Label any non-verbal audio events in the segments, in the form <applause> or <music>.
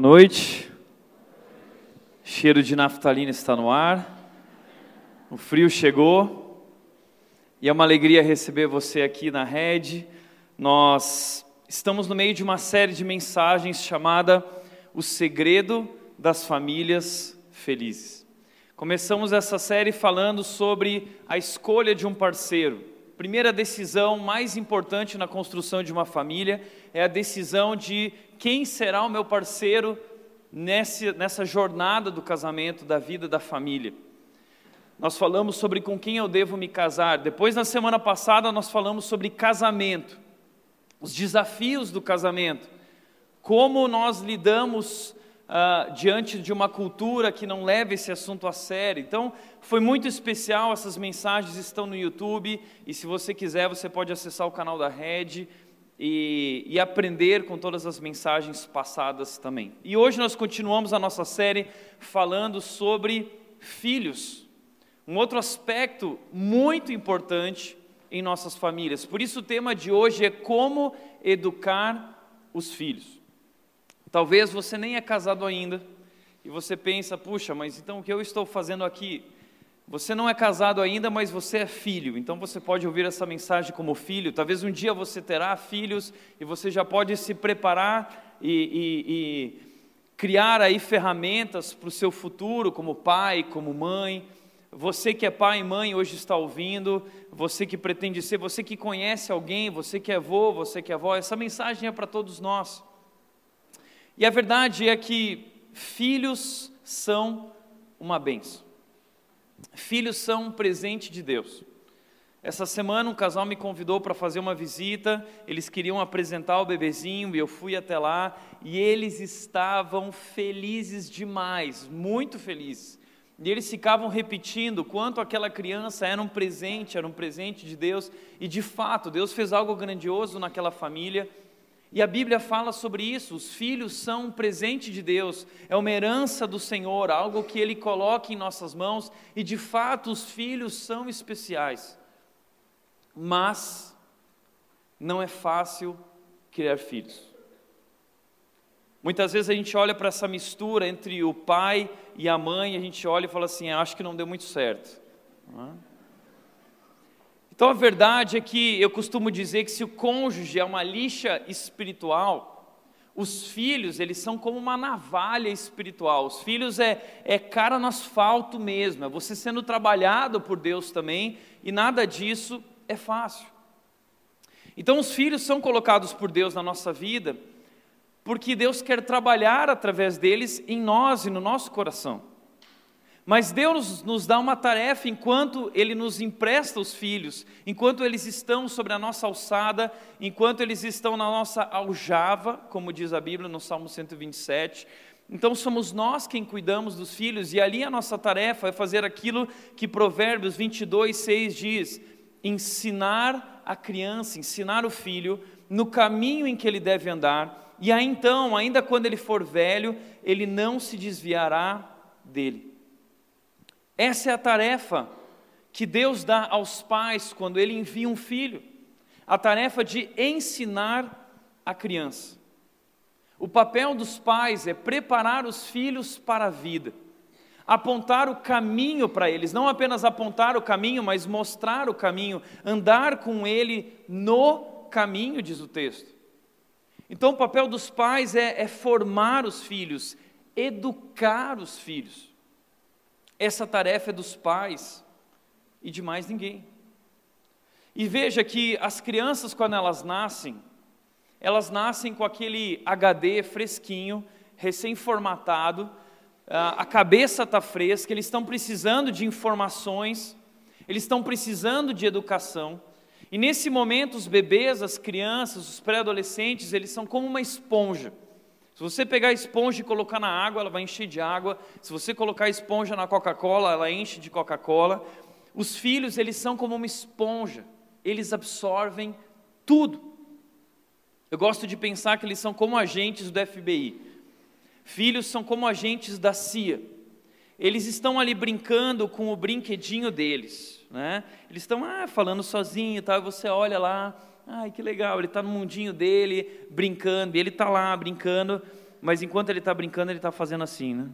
Boa noite. Cheiro de naftalina está no ar. O frio chegou. E é uma alegria receber você aqui na rede. Nós estamos no meio de uma série de mensagens chamada O Segredo das Famílias Felizes. Começamos essa série falando sobre a escolha de um parceiro. Primeira decisão mais importante na construção de uma família é a decisão de quem será o meu parceiro nessa, nessa jornada do casamento, da vida da família. Nós falamos sobre com quem eu devo me casar. Depois, na semana passada, nós falamos sobre casamento, os desafios do casamento, como nós lidamos uh, diante de uma cultura que não leva esse assunto a sério. Então, foi muito especial. Essas mensagens estão no YouTube e, se você quiser, você pode acessar o canal da Rede e, e, aprender com todas as mensagens passadas também. E hoje nós continuamos a nossa série falando sobre filhos, um outro aspecto muito importante em nossas famílias. Por isso o tema de hoje é como educar os filhos. Talvez você nem é casado ainda e você pensa, puxa, mas então o que eu estou fazendo aqui? Você não é casado ainda, mas você é filho, então você pode ouvir essa mensagem como filho. Talvez um dia você terá filhos e você já pode se preparar e, e, e criar aí ferramentas para o seu futuro, como pai, como mãe. Você que é pai e mãe hoje está ouvindo, você que pretende ser, você que conhece alguém, você que é avô, você que é avó, essa mensagem é para todos nós. E a verdade é que filhos são uma benção. Filhos são um presente de Deus. Essa semana um casal me convidou para fazer uma visita, eles queriam apresentar o bebezinho e eu fui até lá e eles estavam felizes demais, muito felizes. E eles ficavam repetindo quanto aquela criança era um presente, era um presente de Deus, e de fato, Deus fez algo grandioso naquela família e a Bíblia fala sobre isso: os filhos são um presente de Deus, é uma herança do Senhor, algo que Ele coloca em nossas mãos, e de fato os filhos são especiais. Mas não é fácil criar filhos. Muitas vezes a gente olha para essa mistura entre o pai e a mãe, a gente olha e fala assim: acho que não deu muito certo. Não é? Então a verdade é que eu costumo dizer que se o cônjuge é uma lixa espiritual, os filhos, eles são como uma navalha espiritual. Os filhos é, é cara no asfalto mesmo, é você sendo trabalhado por Deus também, e nada disso é fácil. Então os filhos são colocados por Deus na nossa vida, porque Deus quer trabalhar através deles em nós e no nosso coração. Mas Deus nos dá uma tarefa enquanto Ele nos empresta os filhos, enquanto eles estão sobre a nossa alçada, enquanto eles estão na nossa aljava, como diz a Bíblia no Salmo 127. Então somos nós quem cuidamos dos filhos, e ali a nossa tarefa é fazer aquilo que Provérbios 22, 6 diz: ensinar a criança, ensinar o filho no caminho em que ele deve andar, e aí então, ainda quando ele for velho, ele não se desviará dele. Essa é a tarefa que Deus dá aos pais quando Ele envia um filho a tarefa de ensinar a criança. O papel dos pais é preparar os filhos para a vida, apontar o caminho para eles, não apenas apontar o caminho, mas mostrar o caminho, andar com ele no caminho, diz o texto. Então, o papel dos pais é, é formar os filhos, educar os filhos. Essa tarefa é dos pais e de mais ninguém. E veja que as crianças, quando elas nascem, elas nascem com aquele HD fresquinho, recém-formatado, a cabeça está fresca, eles estão precisando de informações, eles estão precisando de educação. E nesse momento, os bebês, as crianças, os pré-adolescentes, eles são como uma esponja. Se você pegar a esponja e colocar na água, ela vai encher de água. Se você colocar a esponja na Coca-Cola, ela enche de Coca-Cola. Os filhos, eles são como uma esponja. Eles absorvem tudo. Eu gosto de pensar que eles são como agentes do FBI. Filhos são como agentes da CIA. Eles estão ali brincando com o brinquedinho deles, né? Eles estão ah, falando sozinho, tá? E você olha lá, ai que legal, ele está no mundinho dele, brincando, e ele está lá brincando, mas enquanto ele está brincando, ele está fazendo assim, né?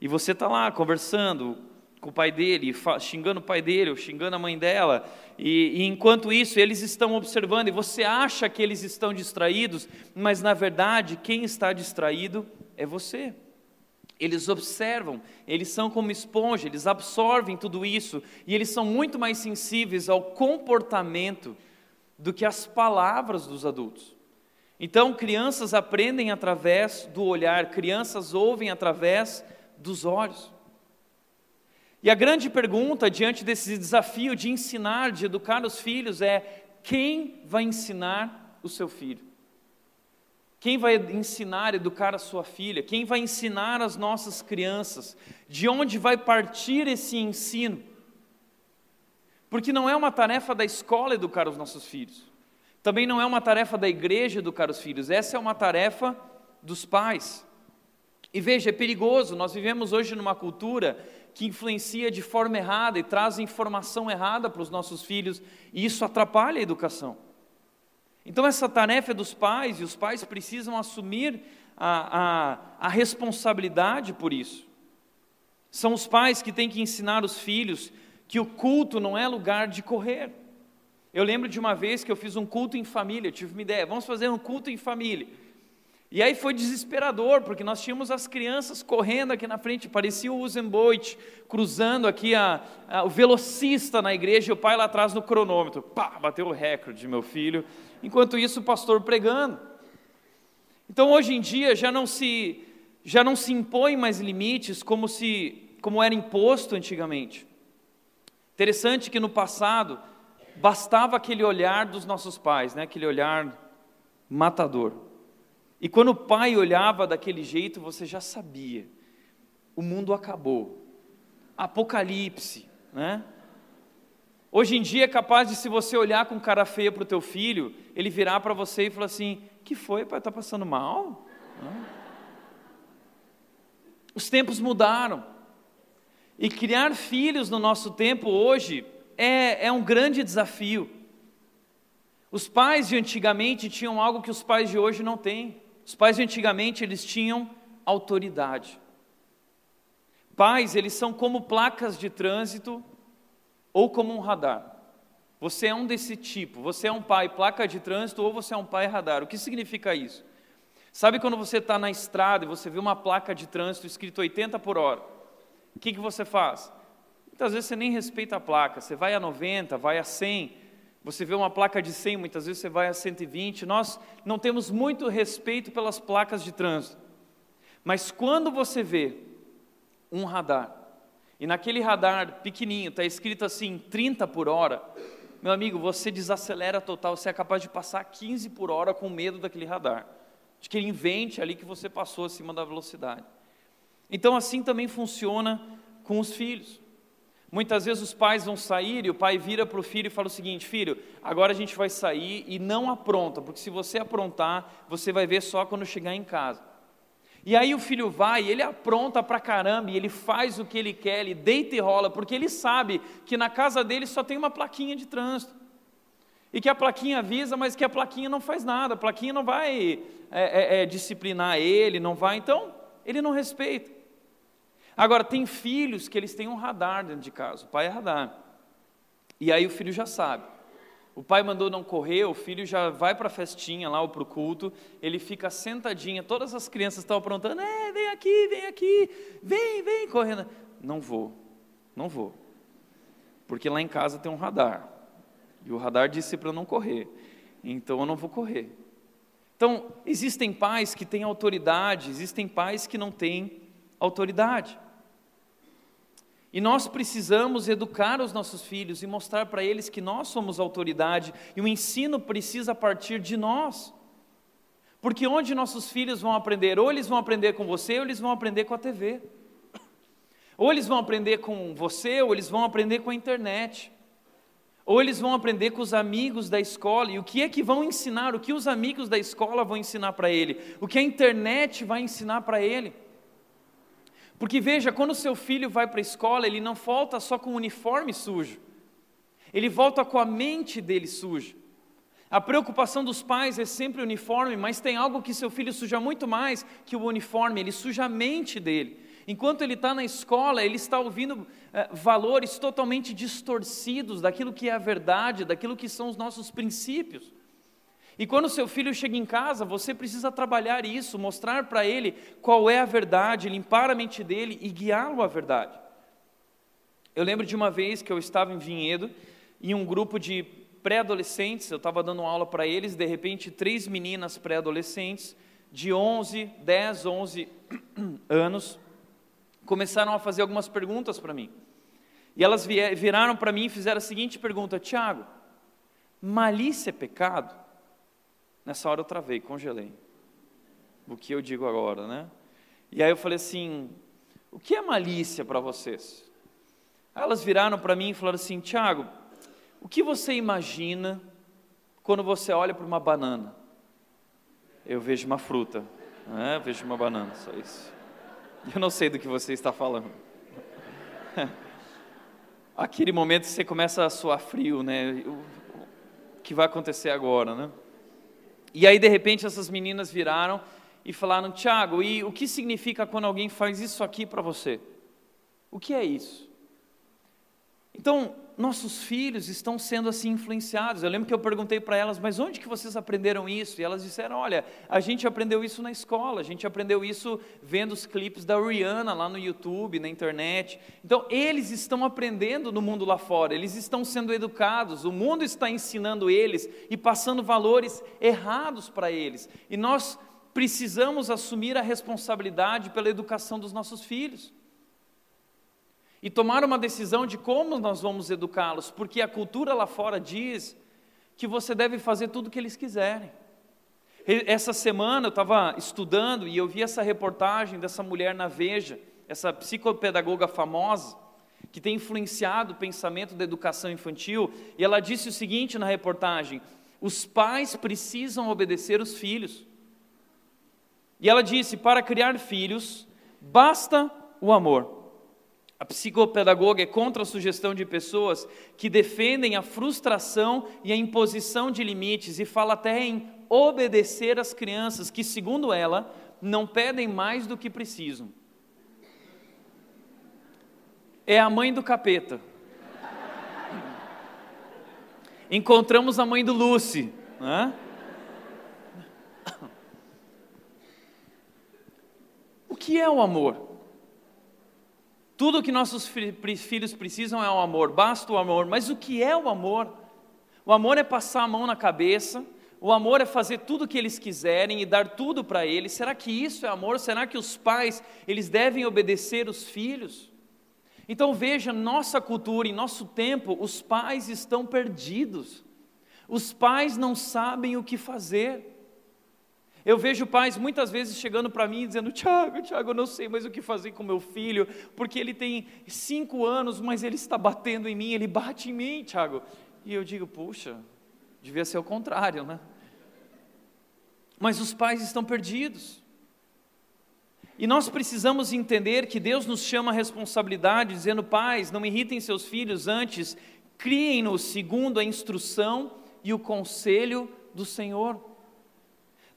E você está lá conversando, com o pai dele, xingando o pai dele, ou xingando a mãe dela, e, e, enquanto isso eles estão observando, e você acha que eles estão distraídos, mas na verdade quem está distraído é você. Eles observam, eles são como esponja, eles absorvem tudo isso, e eles são muito mais sensíveis ao comportamento do que às palavras dos adultos. Então, crianças aprendem através do olhar, crianças ouvem através dos olhos. E a grande pergunta diante desse desafio de ensinar, de educar os filhos é: quem vai ensinar o seu filho? Quem vai ensinar, educar a sua filha? Quem vai ensinar as nossas crianças? De onde vai partir esse ensino? Porque não é uma tarefa da escola educar os nossos filhos. Também não é uma tarefa da igreja educar os filhos. Essa é uma tarefa dos pais. E veja, é perigoso. Nós vivemos hoje numa cultura que influencia de forma errada e traz informação errada para os nossos filhos, e isso atrapalha a educação. Então, essa tarefa é dos pais, e os pais precisam assumir a, a, a responsabilidade por isso. São os pais que têm que ensinar os filhos que o culto não é lugar de correr. Eu lembro de uma vez que eu fiz um culto em família, tive uma ideia, vamos fazer um culto em família. E aí foi desesperador, porque nós tínhamos as crianças correndo aqui na frente, parecia o Usain Bolt, cruzando aqui a, a, o velocista na igreja, e o pai lá atrás no cronômetro, pá, bateu o recorde, meu filho. Enquanto isso, o pastor pregando. Então, hoje em dia, já não se, já não se impõe mais limites como, se, como era imposto antigamente. Interessante que no passado, bastava aquele olhar dos nossos pais, né? aquele olhar matador. E quando o pai olhava daquele jeito, você já sabia: o mundo acabou. Apocalipse, né? Hoje em dia é capaz de, se você olhar com cara feia para o teu filho, ele virar para você e falar assim: que foi, pai, está passando mal? Os tempos mudaram. E criar filhos no nosso tempo hoje é, é um grande desafio. Os pais de antigamente tinham algo que os pais de hoje não têm. Os pais de antigamente eles tinham autoridade. Pais, eles são como placas de trânsito ou como um radar. Você é um desse tipo. Você é um pai placa de trânsito ou você é um pai radar. O que significa isso? Sabe quando você está na estrada e você vê uma placa de trânsito escrito 80 por hora? O que, que você faz? Muitas vezes você nem respeita a placa. Você vai a 90, vai a 100 você vê uma placa de 100, muitas vezes você vai a 120. Nós não temos muito respeito pelas placas de trânsito. Mas quando você vê um radar, e naquele radar pequenininho está escrito assim 30 por hora, meu amigo, você desacelera total, você é capaz de passar 15 por hora com medo daquele radar, de que ele invente ali que você passou acima da velocidade. Então assim também funciona com os filhos. Muitas vezes os pais vão sair e o pai vira para o filho e fala o seguinte: Filho, agora a gente vai sair e não apronta, porque se você aprontar, você vai ver só quando chegar em casa. E aí o filho vai, ele apronta para caramba, ele faz o que ele quer, ele deita e rola, porque ele sabe que na casa dele só tem uma plaquinha de trânsito. E que a plaquinha avisa, mas que a plaquinha não faz nada, a plaquinha não vai é, é, é, disciplinar ele, não vai, então ele não respeita. Agora, tem filhos que eles têm um radar dentro de casa, o pai é radar. E aí o filho já sabe. O pai mandou não correr, o filho já vai para a festinha lá ou para o culto, ele fica sentadinho, todas as crianças estão aprontando, é, vem aqui, vem aqui, vem, vem, correndo. Não vou, não vou. Porque lá em casa tem um radar. E o radar disse para não correr. Então eu não vou correr. Então, existem pais que têm autoridade, existem pais que não têm autoridade. E nós precisamos educar os nossos filhos e mostrar para eles que nós somos autoridade e o ensino precisa partir de nós. Porque onde nossos filhos vão aprender? Ou eles vão aprender com você, ou eles vão aprender com a TV. Ou eles vão aprender com você, ou eles vão aprender com a internet. Ou eles vão aprender com os amigos da escola. E o que é que vão ensinar? O que os amigos da escola vão ensinar para ele? O que a internet vai ensinar para ele? Porque veja, quando o seu filho vai para a escola, ele não volta só com o uniforme sujo. Ele volta com a mente dele suja. A preocupação dos pais é sempre o uniforme, mas tem algo que seu filho suja muito mais que o uniforme, ele suja a mente dele. Enquanto ele está na escola, ele está ouvindo é, valores totalmente distorcidos daquilo que é a verdade, daquilo que são os nossos princípios. E quando seu filho chega em casa, você precisa trabalhar isso, mostrar para ele qual é a verdade, limpar a mente dele e guiá-lo à verdade. Eu lembro de uma vez que eu estava em Vinhedo e um grupo de pré-adolescentes, eu estava dando aula para eles, de repente três meninas pré-adolescentes de 11, 10, 11 anos, começaram a fazer algumas perguntas para mim. E elas viraram para mim e fizeram a seguinte pergunta: Tiago, malícia é pecado? Nessa hora eu travei, congelei. O que eu digo agora, né? E aí eu falei assim: o que é malícia para vocês? Aí elas viraram para mim e falaram assim: Tiago, o que você imagina quando você olha para uma banana? Eu vejo uma fruta, né? eu vejo uma banana, só isso. Eu não sei do que você está falando. <laughs> Aquele momento que você começa a suar frio, né? O que vai acontecer agora, né? E aí, de repente, essas meninas viraram e falaram: Tiago, e o que significa quando alguém faz isso aqui para você? O que é isso? Então, nossos filhos estão sendo assim influenciados. Eu lembro que eu perguntei para elas, mas onde que vocês aprenderam isso? E elas disseram, olha, a gente aprendeu isso na escola, a gente aprendeu isso vendo os clipes da Rihanna lá no YouTube, na internet. Então, eles estão aprendendo no mundo lá fora, eles estão sendo educados, o mundo está ensinando eles e passando valores errados para eles. E nós precisamos assumir a responsabilidade pela educação dos nossos filhos e tomar uma decisão de como nós vamos educá-los, porque a cultura lá fora diz que você deve fazer tudo o que eles quiserem. Essa semana eu estava estudando e eu vi essa reportagem dessa mulher na Veja, essa psicopedagoga famosa, que tem influenciado o pensamento da educação infantil, e ela disse o seguinte na reportagem: os pais precisam obedecer os filhos. E ela disse: para criar filhos, basta o amor. A psicopedagoga é contra a sugestão de pessoas que defendem a frustração e a imposição de limites e fala até em obedecer às crianças que, segundo ela, não pedem mais do que precisam. É a mãe do capeta. Encontramos a mãe do Lucy. Né? O que é o amor? Tudo que nossos filhos precisam é o amor, basta o amor. Mas o que é o amor? O amor é passar a mão na cabeça, o amor é fazer tudo o que eles quiserem e dar tudo para eles. Será que isso é amor? Será que os pais, eles devem obedecer os filhos? Então veja, nossa cultura, em nosso tempo, os pais estão perdidos. Os pais não sabem o que fazer. Eu vejo pais muitas vezes chegando para mim dizendo: Tiago, Tiago, eu não sei mais o que fazer com meu filho, porque ele tem cinco anos, mas ele está batendo em mim, ele bate em mim, Tiago. E eu digo: puxa, devia ser o contrário, né? Mas os pais estão perdidos. E nós precisamos entender que Deus nos chama a responsabilidade, dizendo: pais, não irritem seus filhos, antes criem-nos segundo a instrução e o conselho do Senhor.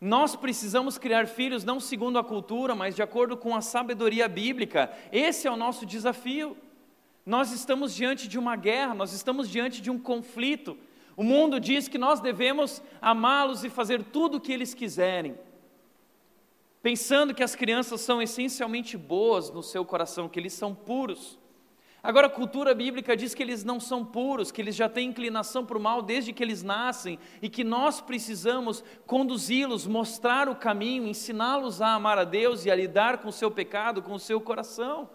Nós precisamos criar filhos não segundo a cultura, mas de acordo com a sabedoria bíblica. Esse é o nosso desafio. Nós estamos diante de uma guerra, nós estamos diante de um conflito. O mundo diz que nós devemos amá-los e fazer tudo o que eles quiserem, pensando que as crianças são essencialmente boas no seu coração, que eles são puros. Agora, a cultura bíblica diz que eles não são puros, que eles já têm inclinação para o mal desde que eles nascem e que nós precisamos conduzi-los, mostrar o caminho, ensiná-los a amar a Deus e a lidar com o seu pecado, com o seu coração.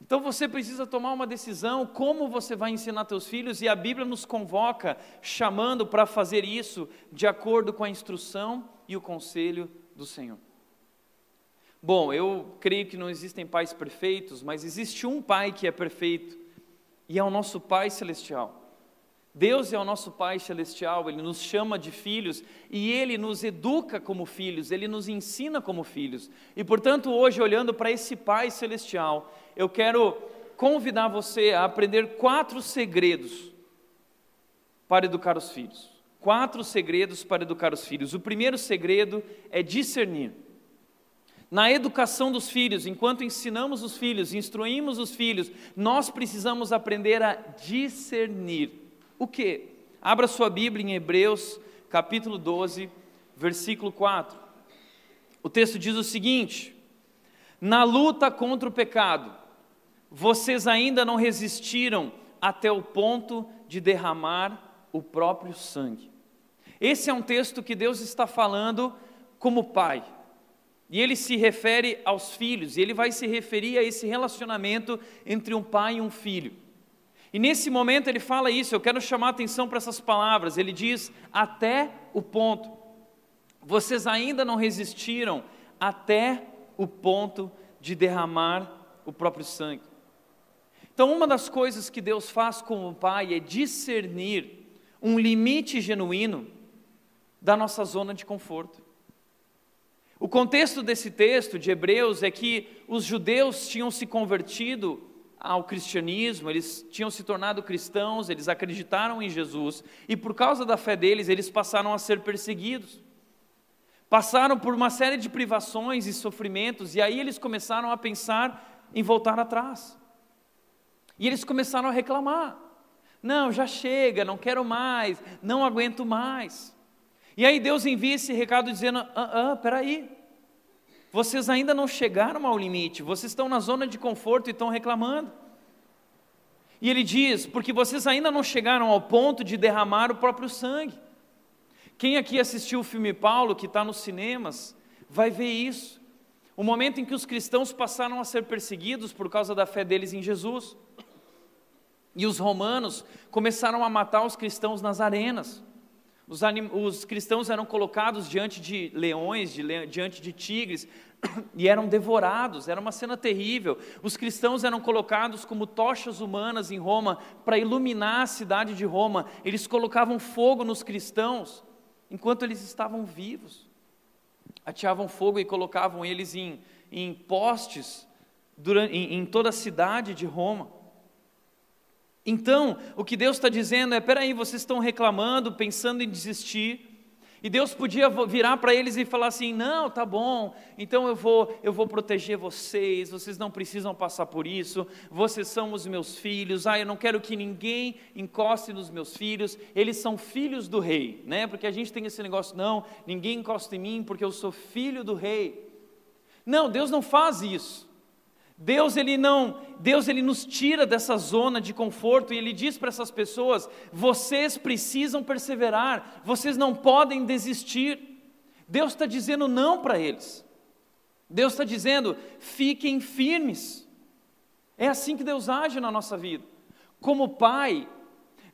Então você precisa tomar uma decisão como você vai ensinar teus filhos e a Bíblia nos convoca chamando para fazer isso de acordo com a instrução e o conselho do Senhor. Bom, eu creio que não existem pais perfeitos, mas existe um pai que é perfeito, e é o nosso Pai celestial. Deus é o nosso Pai celestial, Ele nos chama de filhos e Ele nos educa como filhos, Ele nos ensina como filhos. E portanto, hoje, olhando para esse Pai celestial, eu quero convidar você a aprender quatro segredos para educar os filhos. Quatro segredos para educar os filhos. O primeiro segredo é discernir. Na educação dos filhos, enquanto ensinamos os filhos, instruímos os filhos, nós precisamos aprender a discernir. O que? Abra sua Bíblia em Hebreus, capítulo 12, versículo 4. O texto diz o seguinte: Na luta contra o pecado, vocês ainda não resistiram até o ponto de derramar o próprio sangue. Esse é um texto que Deus está falando como pai. E ele se refere aos filhos, e ele vai se referir a esse relacionamento entre um pai e um filho. E nesse momento ele fala isso, eu quero chamar a atenção para essas palavras. Ele diz: até o ponto. Vocês ainda não resistiram até o ponto de derramar o próprio sangue. Então, uma das coisas que Deus faz como Pai é discernir um limite genuíno da nossa zona de conforto. O contexto desse texto de Hebreus é que os judeus tinham se convertido ao cristianismo, eles tinham se tornado cristãos, eles acreditaram em Jesus e por causa da fé deles, eles passaram a ser perseguidos. Passaram por uma série de privações e sofrimentos e aí eles começaram a pensar em voltar atrás. E eles começaram a reclamar: não, já chega, não quero mais, não aguento mais. E aí Deus envia esse recado dizendo: ah, ah, peraí, vocês ainda não chegaram ao limite, vocês estão na zona de conforto e estão reclamando. E ele diz: porque vocês ainda não chegaram ao ponto de derramar o próprio sangue. Quem aqui assistiu o filme Paulo, que está nos cinemas, vai ver isso. O momento em que os cristãos passaram a ser perseguidos por causa da fé deles em Jesus. E os romanos começaram a matar os cristãos nas arenas. Os, anim, os cristãos eram colocados diante de leões, de le, diante de tigres, <coughs> e eram devorados, era uma cena terrível. Os cristãos eram colocados como tochas humanas em Roma para iluminar a cidade de Roma. Eles colocavam fogo nos cristãos enquanto eles estavam vivos. Ateavam fogo e colocavam eles em, em postes durante, em, em toda a cidade de Roma. Então, o que Deus está dizendo é: peraí, vocês estão reclamando, pensando em desistir, e Deus podia virar para eles e falar assim: não, tá bom, então eu vou, eu vou proteger vocês, vocês não precisam passar por isso, vocês são os meus filhos, ah, eu não quero que ninguém encoste nos meus filhos, eles são filhos do rei, né? Porque a gente tem esse negócio, não, ninguém encosta em mim porque eu sou filho do rei. Não, Deus não faz isso. Deus ele não, Deus ele nos tira dessa zona de conforto e ele diz para essas pessoas: vocês precisam perseverar, vocês não podem desistir. Deus está dizendo não para eles. Deus está dizendo: fiquem firmes. É assim que Deus age na nossa vida. Como pai,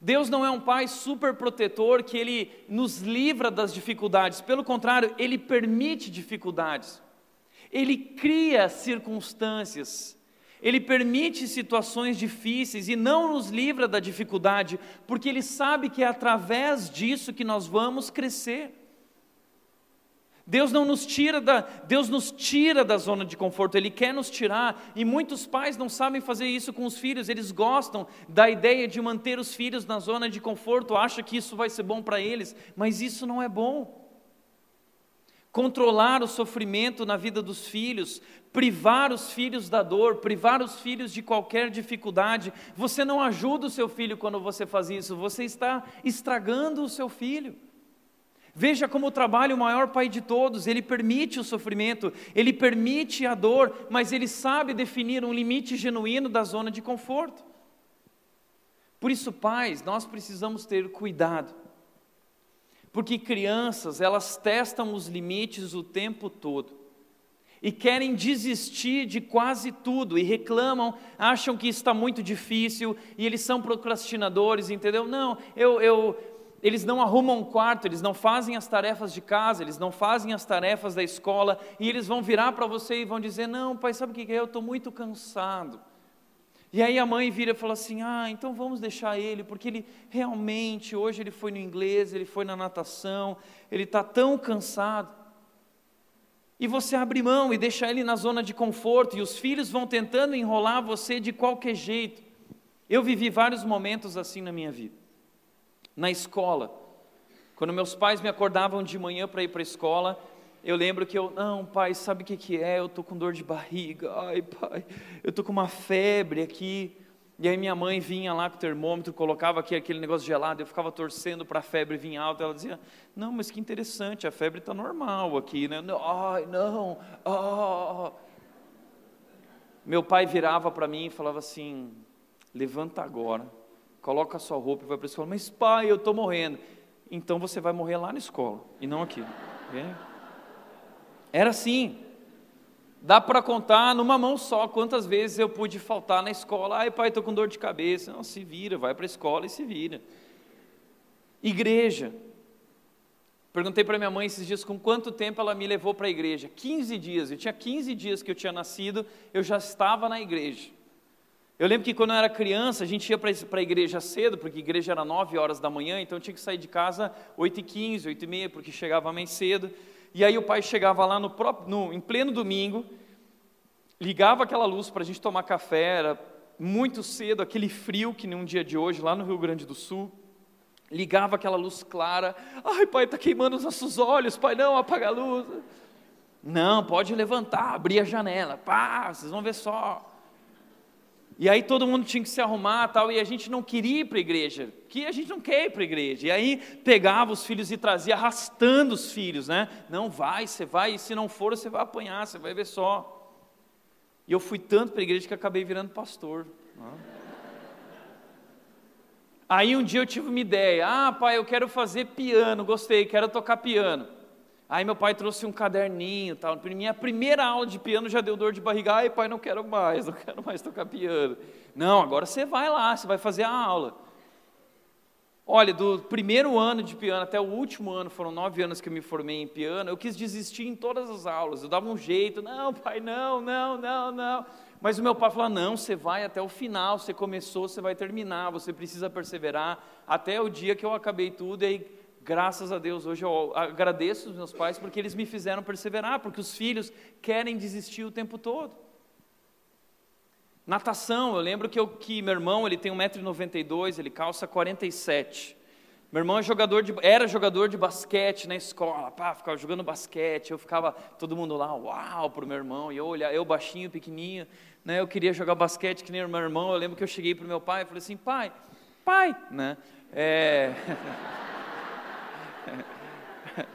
Deus não é um pai super protetor que ele nos livra das dificuldades, pelo contrário, ele permite dificuldades. Ele cria circunstâncias, ele permite situações difíceis e não nos livra da dificuldade, porque ele sabe que é através disso que nós vamos crescer. Deus não nos tira da, Deus nos tira da zona de conforto, Ele quer nos tirar, e muitos pais não sabem fazer isso com os filhos, eles gostam da ideia de manter os filhos na zona de conforto, acham que isso vai ser bom para eles, mas isso não é bom. Controlar o sofrimento na vida dos filhos, privar os filhos da dor, privar os filhos de qualquer dificuldade. Você não ajuda o seu filho quando você faz isso, você está estragando o seu filho. Veja como o trabalho o maior pai de todos, ele permite o sofrimento, ele permite a dor, mas ele sabe definir um limite genuíno da zona de conforto. Por isso, pais, nós precisamos ter cuidado. Porque crianças, elas testam os limites o tempo todo. E querem desistir de quase tudo e reclamam, acham que está muito difícil e eles são procrastinadores, entendeu? Não, eu, eu eles não arrumam um quarto, eles não fazem as tarefas de casa, eles não fazem as tarefas da escola, e eles vão virar para você e vão dizer: Não, pai, sabe o que é? Eu estou muito cansado. E aí a mãe vira e fala assim: Ah, então vamos deixar ele, porque ele realmente, hoje ele foi no inglês, ele foi na natação, ele está tão cansado. E você abre mão e deixa ele na zona de conforto, e os filhos vão tentando enrolar você de qualquer jeito. Eu vivi vários momentos assim na minha vida na escola. Quando meus pais me acordavam de manhã para ir para a escola, eu lembro que eu, não, pai, sabe o que, que é? Eu estou com dor de barriga, ai, pai, eu estou com uma febre aqui. E aí minha mãe vinha lá com o termômetro, colocava aqui aquele negócio gelado, eu ficava torcendo para a febre vir alta. Ela dizia, não, mas que interessante, a febre está normal aqui, né? Ai, não, oh. Meu pai virava para mim e falava assim, levanta agora coloca a sua roupa e vai para a escola. Mas pai, eu estou morrendo. Então você vai morrer lá na escola e não aqui. Era assim. Dá para contar numa mão só quantas vezes eu pude faltar na escola. Ai, pai, estou com dor de cabeça. Não, se vira, vai para a escola e se vira. Igreja. Perguntei para minha mãe esses dias com quanto tempo ela me levou para a igreja. 15 dias. Eu tinha 15 dias que eu tinha nascido, eu já estava na igreja. Eu lembro que quando eu era criança, a gente ia para a igreja cedo, porque a igreja era 9 horas da manhã, então eu tinha que sair de casa 8 e 15, 8 e meia, porque chegava mais cedo. E aí o pai chegava lá no, próprio, no em pleno domingo, ligava aquela luz para a gente tomar café, era muito cedo, aquele frio que num dia de hoje, lá no Rio Grande do Sul. Ligava aquela luz clara. Ai, pai, está queimando os nossos olhos. Pai, não, apaga a luz. Não, pode levantar, abrir a janela. Pá, vocês vão ver só. E aí todo mundo tinha que se arrumar tal, e a gente não queria ir para a igreja, que a gente não quer ir para a igreja. E aí pegava os filhos e trazia arrastando os filhos, né? Não vai, você vai, e se não for, você vai apanhar, você vai ver só. E eu fui tanto para a igreja que acabei virando pastor. Aí um dia eu tive uma ideia, ah pai, eu quero fazer piano, gostei, quero tocar piano. Aí meu pai trouxe um caderninho, tal. Minha primeira aula de piano já deu dor de barriga. Ai, pai, não quero mais, não quero mais tocar piano. Não, agora você vai lá, você vai fazer a aula. Olha, do primeiro ano de piano até o último ano, foram nove anos que eu me formei em piano, eu quis desistir em todas as aulas. Eu dava um jeito, não, pai, não, não, não, não. Mas o meu pai falou: não, você vai até o final, você começou, você vai terminar, você precisa perseverar até o dia que eu acabei tudo. E aí Graças a Deus, hoje eu agradeço os meus pais porque eles me fizeram perseverar, porque os filhos querem desistir o tempo todo. Natação, eu lembro que, eu, que meu irmão, ele tem 1,92m, ele calça 47 meu irmão é jogador de, era jogador de basquete na escola, pá, ficava jogando basquete, eu ficava, todo mundo lá, uau, pro meu irmão, e eu eu baixinho, pequenininho, né, eu queria jogar basquete que nem o meu irmão, eu lembro que eu cheguei pro meu pai e falei assim, pai, pai, né, é... <laughs> <laughs>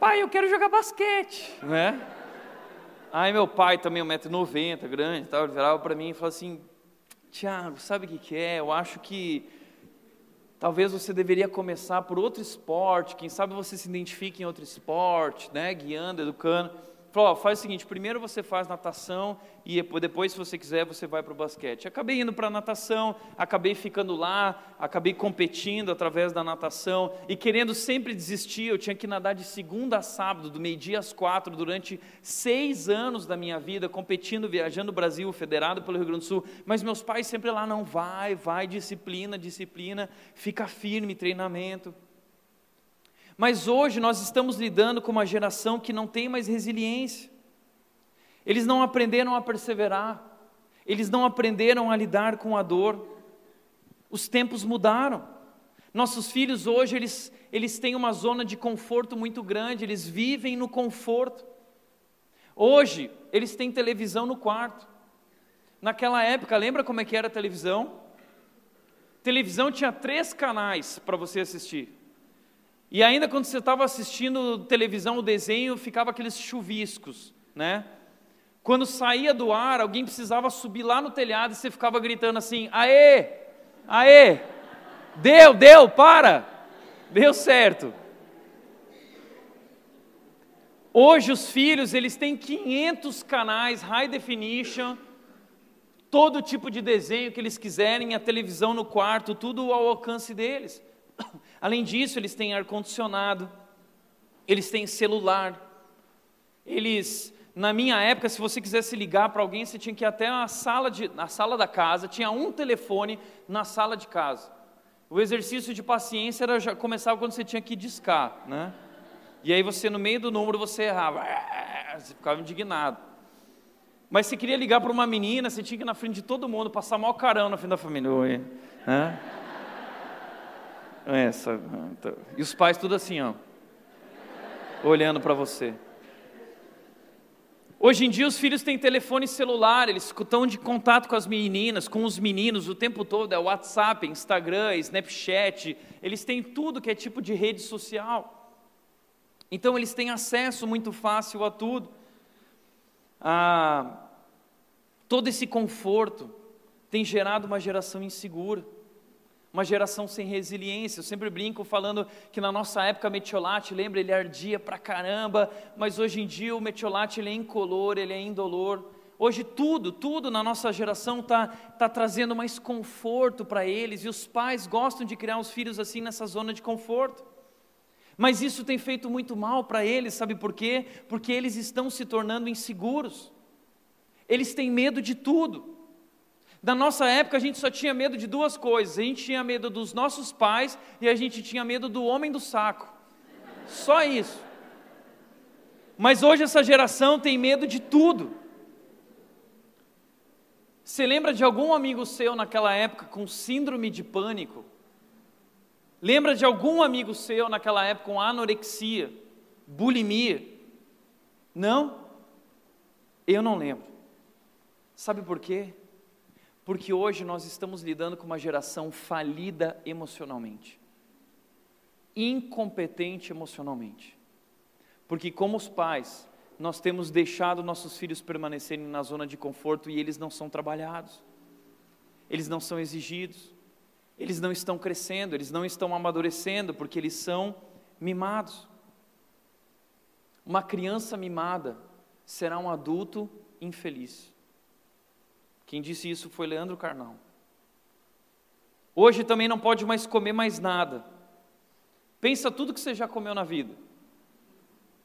pai, eu quero jogar basquete, né? Aí meu pai também, 1,90m, grande, tal, ele virava para mim e falou assim, Tiago, sabe o que, que é? Eu acho que talvez você deveria começar por outro esporte, quem sabe você se identifique em outro esporte, né? Guiando, educando. Falou, ó, faz o seguinte, primeiro você faz natação e depois, se você quiser, você vai para o basquete. Acabei indo para a natação, acabei ficando lá, acabei competindo através da natação e querendo sempre desistir, eu tinha que nadar de segunda a sábado, do meio-dia às quatro, durante seis anos da minha vida, competindo, viajando o Brasil, federado pelo Rio Grande do Sul, mas meus pais sempre lá, não, vai, vai, disciplina, disciplina, fica firme, treinamento. Mas hoje nós estamos lidando com uma geração que não tem mais resiliência. Eles não aprenderam a perseverar, eles não aprenderam a lidar com a dor. Os tempos mudaram. Nossos filhos hoje, eles, eles têm uma zona de conforto muito grande, eles vivem no conforto. Hoje, eles têm televisão no quarto. Naquela época, lembra como é que era a televisão? Televisão tinha três canais para você assistir. E ainda quando você estava assistindo televisão, o desenho, ficava aqueles chuviscos, né? Quando saía do ar, alguém precisava subir lá no telhado e você ficava gritando assim: aê, aê, deu, deu, para, deu certo. Hoje os filhos, eles têm 500 canais high definition, todo tipo de desenho que eles quiserem, a televisão no quarto, tudo ao alcance deles. <coughs> Além disso, eles têm ar-condicionado, eles têm celular, eles, na minha época, se você quisesse ligar para alguém, você tinha que ir até a sala, de, a sala da casa, tinha um telefone na sala de casa. O exercício de paciência era, já começava quando você tinha que discar, né? E aí você, no meio do número, você errava, <laughs> você ficava indignado. Mas se queria ligar para uma menina, você tinha que ir na frente de todo mundo, passar mal carão na frente da família. Né? Essa. Então. E os pais tudo assim, ó. Olhando para você. Hoje em dia os filhos têm telefone celular, eles estão de contato com as meninas, com os meninos o tempo todo, é WhatsApp, Instagram, Snapchat, eles têm tudo que é tipo de rede social. Então eles têm acesso muito fácil a tudo. Ah, todo esse conforto tem gerado uma geração insegura, uma geração sem resiliência. Eu sempre brinco falando que na nossa época metiolate, lembra, ele ardia pra caramba, mas hoje em dia o metiolate ele é incolor, ele é indolor. Hoje tudo, tudo na nossa geração está tá trazendo mais conforto para eles e os pais gostam de criar os filhos assim nessa zona de conforto. Mas isso tem feito muito mal para eles, sabe por quê? Porque eles estão se tornando inseguros. Eles têm medo de tudo. Na nossa época a gente só tinha medo de duas coisas: a gente tinha medo dos nossos pais e a gente tinha medo do homem do saco. Só isso. Mas hoje essa geração tem medo de tudo. Você lembra de algum amigo seu naquela época com síndrome de pânico? Lembra de algum amigo seu naquela época com anorexia, bulimia? Não? Eu não lembro. Sabe por quê? Porque hoje nós estamos lidando com uma geração falida emocionalmente, incompetente emocionalmente. Porque, como os pais, nós temos deixado nossos filhos permanecerem na zona de conforto e eles não são trabalhados, eles não são exigidos, eles não estão crescendo, eles não estão amadurecendo, porque eles são mimados. Uma criança mimada será um adulto infeliz. Quem disse isso foi Leandro Carnal. Hoje também não pode mais comer mais nada. Pensa tudo que você já comeu na vida.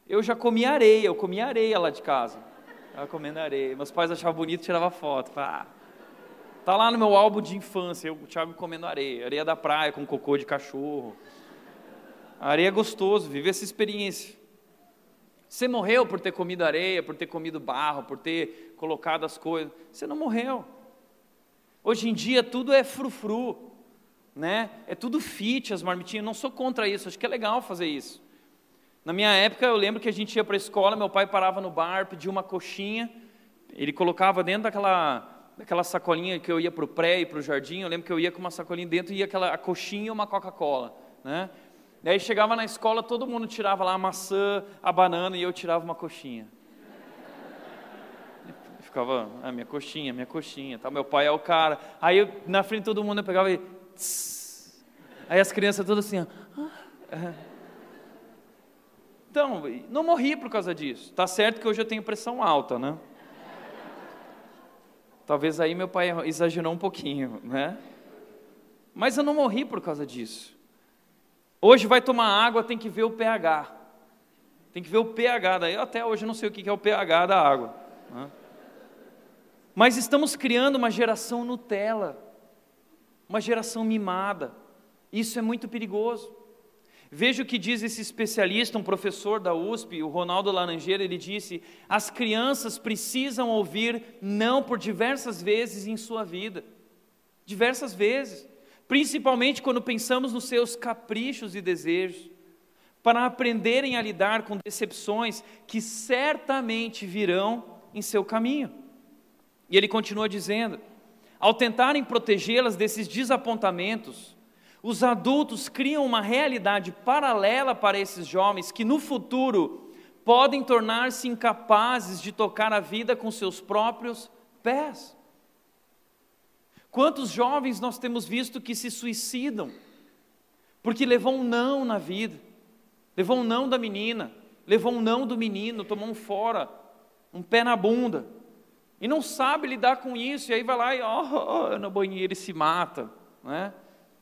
Eu já comi areia, eu comi areia lá de casa. Estava comendo areia. Meus pais achavam bonito, tirava foto. Ah, tá lá no meu álbum de infância, eu, o Thiago comendo areia, areia da praia com cocô de cachorro. Areia é gostoso, vive essa experiência. Você morreu por ter comido areia, por ter comido barro, por ter colocado as coisas. Você não morreu. Hoje em dia tudo é frufru, né? É tudo fit, as marmitinhas. Não sou contra isso, acho que é legal fazer isso. Na minha época, eu lembro que a gente ia para a escola, meu pai parava no bar, pedia uma coxinha, ele colocava dentro daquela, daquela sacolinha que eu ia para o pré e para o jardim. Eu lembro que eu ia com uma sacolinha dentro e ia aquela a coxinha e uma Coca-Cola, né? Daí chegava na escola, todo mundo tirava lá a maçã, a banana e eu tirava uma coxinha. Ficava, ah, minha coxinha, minha coxinha, tá? meu pai é o cara. Aí eu, na frente de todo mundo eu pegava e. Tss. Aí as crianças todas assim. Ah, então, não morri por causa disso. Tá certo que hoje eu tenho pressão alta, né? Talvez aí meu pai exagerou um pouquinho, né? Mas eu não morri por causa disso. Hoje vai tomar água, tem que ver o pH. Tem que ver o pH. Daí eu até hoje não sei o que é o pH da água. Né? Mas estamos criando uma geração Nutella, uma geração mimada. Isso é muito perigoso. Veja o que diz esse especialista, um professor da USP, o Ronaldo Laranjeira, ele disse: as crianças precisam ouvir não por diversas vezes em sua vida. Diversas vezes. principalmente quando pensamos nos seus caprichos e desejos, para aprenderem a lidar com decepções que certamente virão em seu caminho. E ele continua dizendo: ao tentarem protegê-las desses desapontamentos, os adultos criam uma realidade paralela para esses jovens que no futuro podem tornar-se incapazes de tocar a vida com seus próprios pés. Quantos jovens nós temos visto que se suicidam porque levou um não na vida, levou um não da menina, levou um não do menino, tomou um fora, um pé na bunda, e não sabe lidar com isso, e aí vai lá e ó, oh, no banheiro e se mata, né?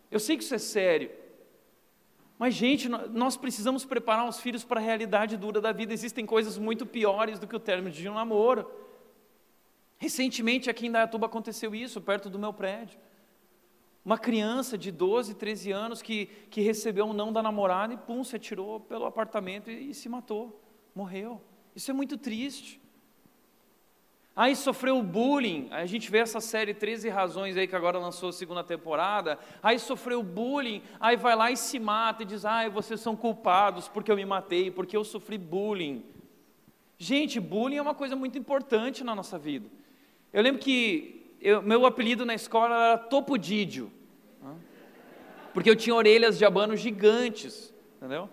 Eu sei que isso é sério, mas, gente, nós precisamos preparar os filhos para a realidade dura da vida. Existem coisas muito piores do que o término de um namoro. Recentemente, aqui em Dayatuba aconteceu isso, perto do meu prédio. Uma criança de 12, 13 anos que, que recebeu um não da namorada e, pum, se atirou pelo apartamento e, e se matou, morreu. Isso é muito triste. Aí sofreu bullying, a gente vê essa série 13 Razões aí que agora lançou a segunda temporada. Aí sofreu bullying, aí vai lá e se mata e diz: ai, vocês são culpados porque eu me matei, porque eu sofri bullying. Gente, bullying é uma coisa muito importante na nossa vida. Eu lembro que eu, meu apelido na escola era Topodídio, né? porque eu tinha orelhas de abano gigantes, entendeu?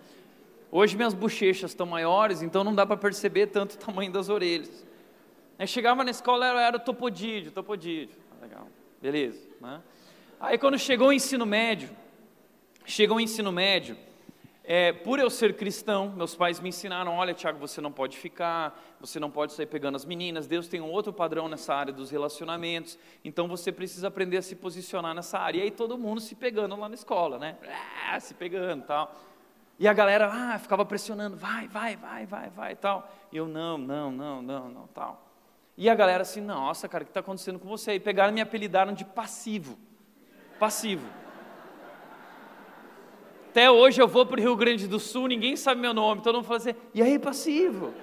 Hoje minhas bochechas estão maiores, então não dá para perceber tanto o tamanho das orelhas. Aí chegava na escola, era, era topodídio, topodídio. Ah, legal, beleza. Né? Aí quando chegou o ensino médio, chegou o ensino médio, é, por eu ser cristão, meus pais me ensinaram: olha, Tiago, você não pode ficar, você não pode sair pegando as meninas. Deus tem um outro padrão nessa área dos relacionamentos, então você precisa aprender a se posicionar nessa área. E aí todo mundo se pegando lá na escola, né? Ah, se pegando tal. E a galera ah, ficava pressionando: vai, vai, vai, vai, vai tal. E eu: não, não, não, não, não, tal. E a galera assim, nossa, cara, o que está acontecendo com você? E pegaram e me apelidaram de passivo. Passivo. Até hoje eu vou para o Rio Grande do Sul, ninguém sabe meu nome, todo mundo fala assim, e aí, passivo?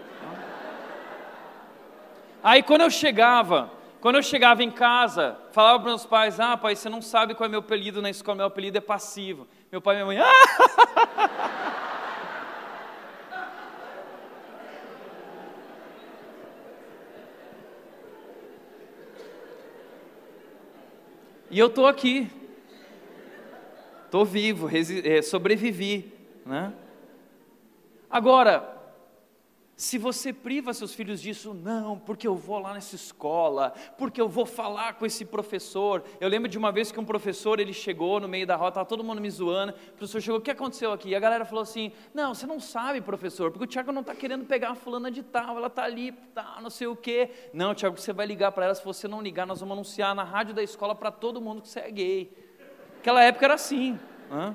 Aí quando eu chegava, quando eu chegava em casa, falava para meus pais, ah, pai, você não sabe qual é meu apelido na escola, meu apelido é passivo. Meu pai e minha mãe, ah! <laughs> E eu estou aqui. Estou vivo, é, sobrevivi. Né? Agora, se você priva seus filhos disso, não, porque eu vou lá nessa escola, porque eu vou falar com esse professor. Eu lembro de uma vez que um professor ele chegou no meio da rota, estava todo mundo me zoando. O professor chegou, o que aconteceu aqui? E a galera falou assim: Não, você não sabe, professor, porque o Tiago não está querendo pegar a fulana de tal, ela está ali, tá, não sei o quê. Não, Tiago, você vai ligar para ela. Se você não ligar, nós vamos anunciar na rádio da escola para todo mundo que você é gay. Aquela época era assim. Hã?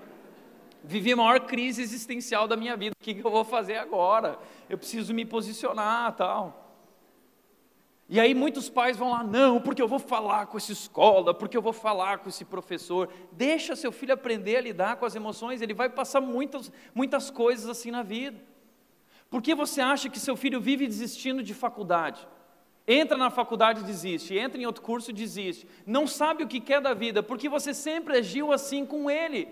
Vivi a maior crise existencial da minha vida. O que eu vou fazer agora? Eu preciso me posicionar, tal. E aí muitos pais vão lá, não, porque eu vou falar com essa escola, porque eu vou falar com esse professor. Deixa seu filho aprender a lidar com as emoções, ele vai passar muitas, muitas coisas assim na vida. Por que você acha que seu filho vive desistindo de faculdade? Entra na faculdade e desiste, entra em outro curso e desiste. Não sabe o que quer da vida, porque você sempre agiu assim com ele.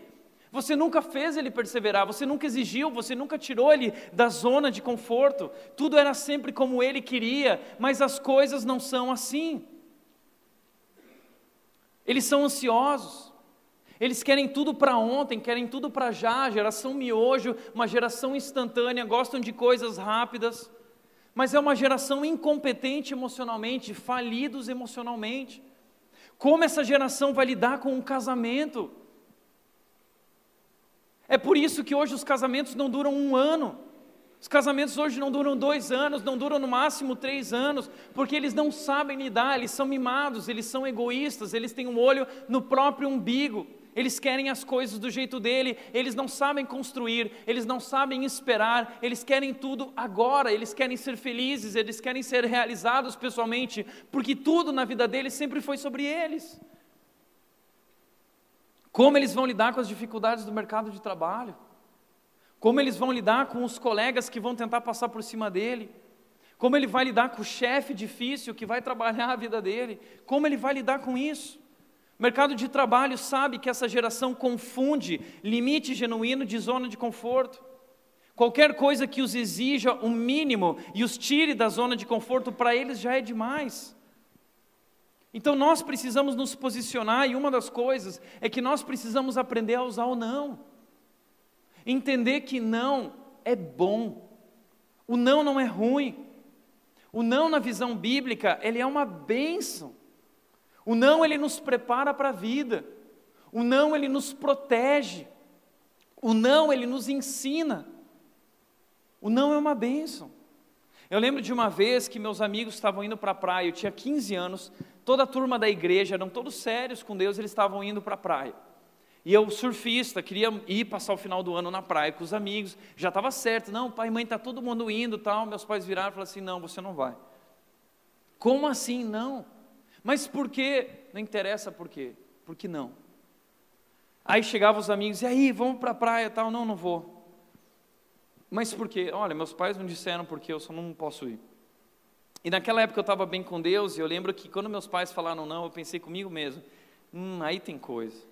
Você nunca fez ele perseverar, você nunca exigiu, você nunca tirou ele da zona de conforto. Tudo era sempre como ele queria, mas as coisas não são assim. Eles são ansiosos. Eles querem tudo para ontem, querem tudo para já, geração miojo, uma geração instantânea, gostam de coisas rápidas, mas é uma geração incompetente emocionalmente, falidos emocionalmente. Como essa geração vai lidar com um casamento? É por isso que hoje os casamentos não duram um ano. Os casamentos hoje não duram dois anos, não duram no máximo três anos, porque eles não sabem lidar, eles são mimados, eles são egoístas, eles têm um olho no próprio umbigo, eles querem as coisas do jeito dele, eles não sabem construir, eles não sabem esperar, eles querem tudo agora, eles querem ser felizes, eles querem ser realizados pessoalmente, porque tudo na vida deles sempre foi sobre eles. Como eles vão lidar com as dificuldades do mercado de trabalho? Como eles vão lidar com os colegas que vão tentar passar por cima dele? Como ele vai lidar com o chefe difícil que vai trabalhar a vida dele? Como ele vai lidar com isso? O mercado de trabalho sabe que essa geração confunde limite genuíno de zona de conforto. Qualquer coisa que os exija o um mínimo e os tire da zona de conforto, para eles já é demais. Então nós precisamos nos posicionar, e uma das coisas é que nós precisamos aprender a usar o não. Entender que não é bom. O não não é ruim. O não na visão bíblica, ele é uma bênção. O não ele nos prepara para a vida. O não ele nos protege. O não ele nos ensina. O não é uma bênção. Eu lembro de uma vez que meus amigos estavam indo para a praia, eu tinha 15 anos, toda a turma da igreja, eram todos sérios com Deus, eles estavam indo para a praia. E eu, surfista, queria ir passar o final do ano na praia com os amigos, já estava certo, não, pai e mãe, está todo mundo indo tal. Meus pais viraram e falaram assim: não, você não vai. Como assim não? Mas por quê? Não interessa por quê. Por que não? Aí chegavam os amigos, e aí, vamos para a praia tal? Não, não vou. Mas por quê? Olha, meus pais não disseram porque eu só não posso ir. E naquela época eu estava bem com Deus, e eu lembro que quando meus pais falaram não, eu pensei comigo mesmo, hum, aí tem coisa.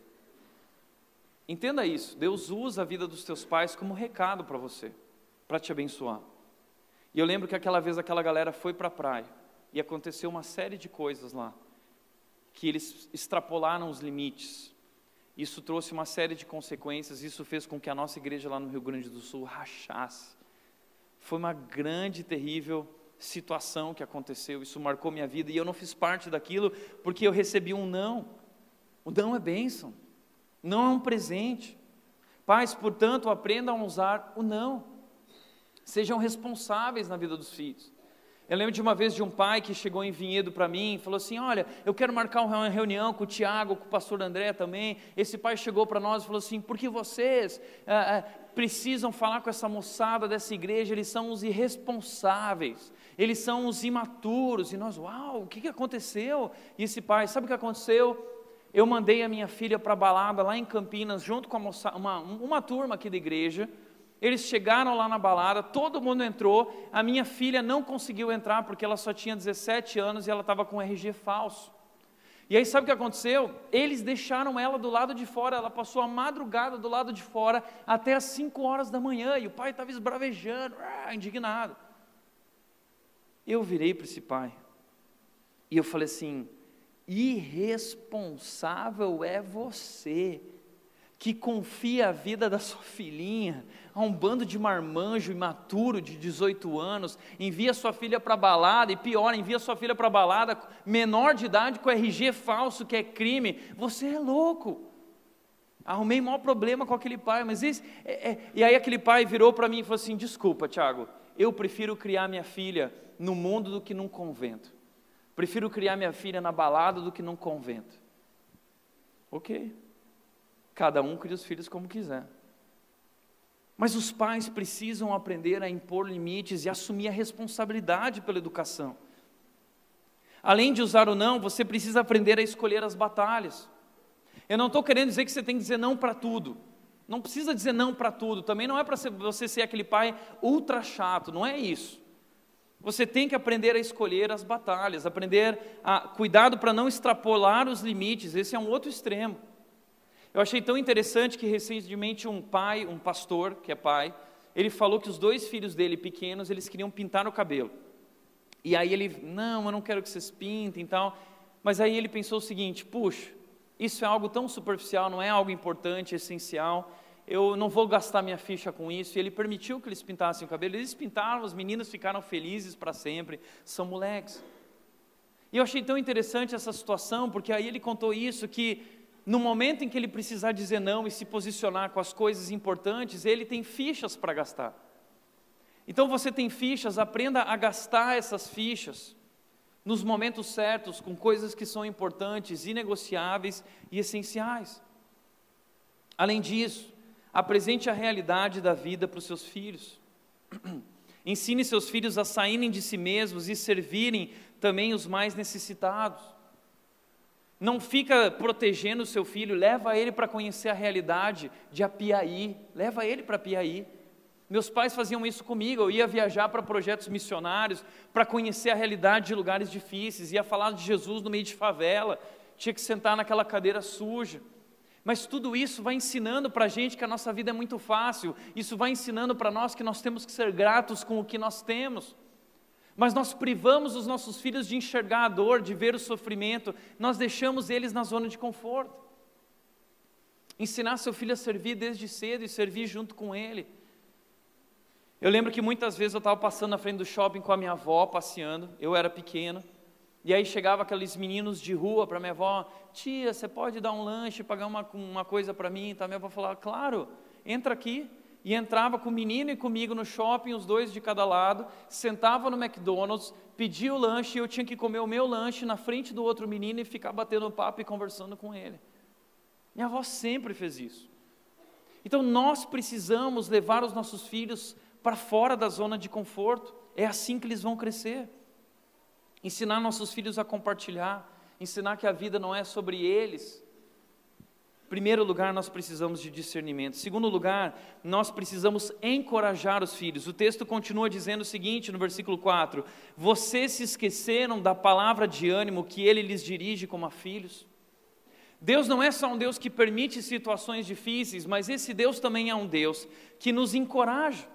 Entenda isso, Deus usa a vida dos teus pais como recado para você, para te abençoar. E eu lembro que aquela vez aquela galera foi para a praia, e aconteceu uma série de coisas lá que eles extrapolaram os limites. Isso trouxe uma série de consequências, isso fez com que a nossa igreja lá no Rio Grande do Sul rachasse. Foi uma grande terrível situação que aconteceu, isso marcou minha vida e eu não fiz parte daquilo porque eu recebi um não. O não é bênção, não é um presente. Pais, portanto, aprendam a usar o não. Sejam responsáveis na vida dos filhos. Eu lembro de uma vez de um pai que chegou em Vinhedo para mim e falou assim: Olha, eu quero marcar uma reunião com o Tiago, com o pastor André também. Esse pai chegou para nós e falou assim: Porque vocês ah, ah, precisam falar com essa moçada dessa igreja, eles são os irresponsáveis, eles são os imaturos. E nós, uau, o que, que aconteceu? E esse pai, sabe o que aconteceu? Eu mandei a minha filha para a balada lá em Campinas, junto com moça, uma, uma turma aqui da igreja. Eles chegaram lá na balada, todo mundo entrou. A minha filha não conseguiu entrar porque ela só tinha 17 anos e ela estava com RG falso. E aí sabe o que aconteceu? Eles deixaram ela do lado de fora, ela passou a madrugada do lado de fora até as 5 horas da manhã e o pai estava esbravejando, ah, indignado. Eu virei para esse pai e eu falei assim: irresponsável é você que confia a vida da sua filhinha a um bando de marmanjo imaturo de 18 anos, envia sua filha para balada e pior, envia sua filha para balada menor de idade com RG falso, que é crime. Você é louco. Arrumei maior problema com aquele pai, mas esse, é, é, e aí aquele pai virou para mim e falou assim: desculpa, Tiago, eu prefiro criar minha filha no mundo do que num convento. Prefiro criar minha filha na balada do que num convento. Ok. Cada um cria os filhos como quiser. Mas os pais precisam aprender a impor limites e assumir a responsabilidade pela educação. Além de usar o não, você precisa aprender a escolher as batalhas. Eu não estou querendo dizer que você tem que dizer não para tudo. Não precisa dizer não para tudo. Também não é para você ser aquele pai ultra chato, não é isso. Você tem que aprender a escolher as batalhas, aprender a cuidado para não extrapolar os limites. Esse é um outro extremo. Eu achei tão interessante que recentemente um pai, um pastor, que é pai, ele falou que os dois filhos dele pequenos, eles queriam pintar o cabelo. E aí ele, não, eu não quero que vocês pintem e tal. Mas aí ele pensou o seguinte, puxa, isso é algo tão superficial, não é algo importante, essencial. Eu não vou gastar minha ficha com isso. E ele permitiu que eles pintassem o cabelo. Eles pintaram, os meninos ficaram felizes para sempre. São moleques. E eu achei tão interessante essa situação, porque aí ele contou isso que no momento em que ele precisar dizer não e se posicionar com as coisas importantes, ele tem fichas para gastar. Então você tem fichas, aprenda a gastar essas fichas nos momentos certos, com coisas que são importantes, inegociáveis e essenciais. Além disso, apresente a realidade da vida para os seus filhos. <clears throat> Ensine seus filhos a saírem de si mesmos e servirem também os mais necessitados. Não fica protegendo o seu filho, leva ele para conhecer a realidade de Apiaí, leva ele para Apiaí. Meus pais faziam isso comigo, eu ia viajar para projetos missionários, para conhecer a realidade de lugares difíceis, ia falar de Jesus no meio de favela. tinha que sentar naquela cadeira suja. Mas tudo isso vai ensinando para a gente que a nossa vida é muito fácil, isso vai ensinando para nós que nós temos que ser gratos com o que nós temos. Mas nós privamos os nossos filhos de enxergar a dor, de ver o sofrimento, nós deixamos eles na zona de conforto. Ensinar seu filho a servir desde cedo e servir junto com ele. Eu lembro que muitas vezes eu estava passando na frente do shopping com a minha avó, passeando, eu era pequeno, e aí chegava aqueles meninos de rua para minha avó, tia, você pode dar um lanche, pagar uma, uma coisa para mim? Então minha avó falava, claro, entra aqui. E entrava com o menino e comigo no shopping, os dois de cada lado, sentava no McDonald's, pedia o lanche e eu tinha que comer o meu lanche na frente do outro menino e ficar batendo papo e conversando com ele. Minha avó sempre fez isso. Então nós precisamos levar os nossos filhos para fora da zona de conforto, é assim que eles vão crescer ensinar nossos filhos a compartilhar, ensinar que a vida não é sobre eles. Primeiro lugar, nós precisamos de discernimento. Segundo lugar, nós precisamos encorajar os filhos. O texto continua dizendo o seguinte no versículo 4: Vocês se esqueceram da palavra de ânimo que ele lhes dirige como a filhos? Deus não é só um Deus que permite situações difíceis, mas esse Deus também é um Deus que nos encoraja.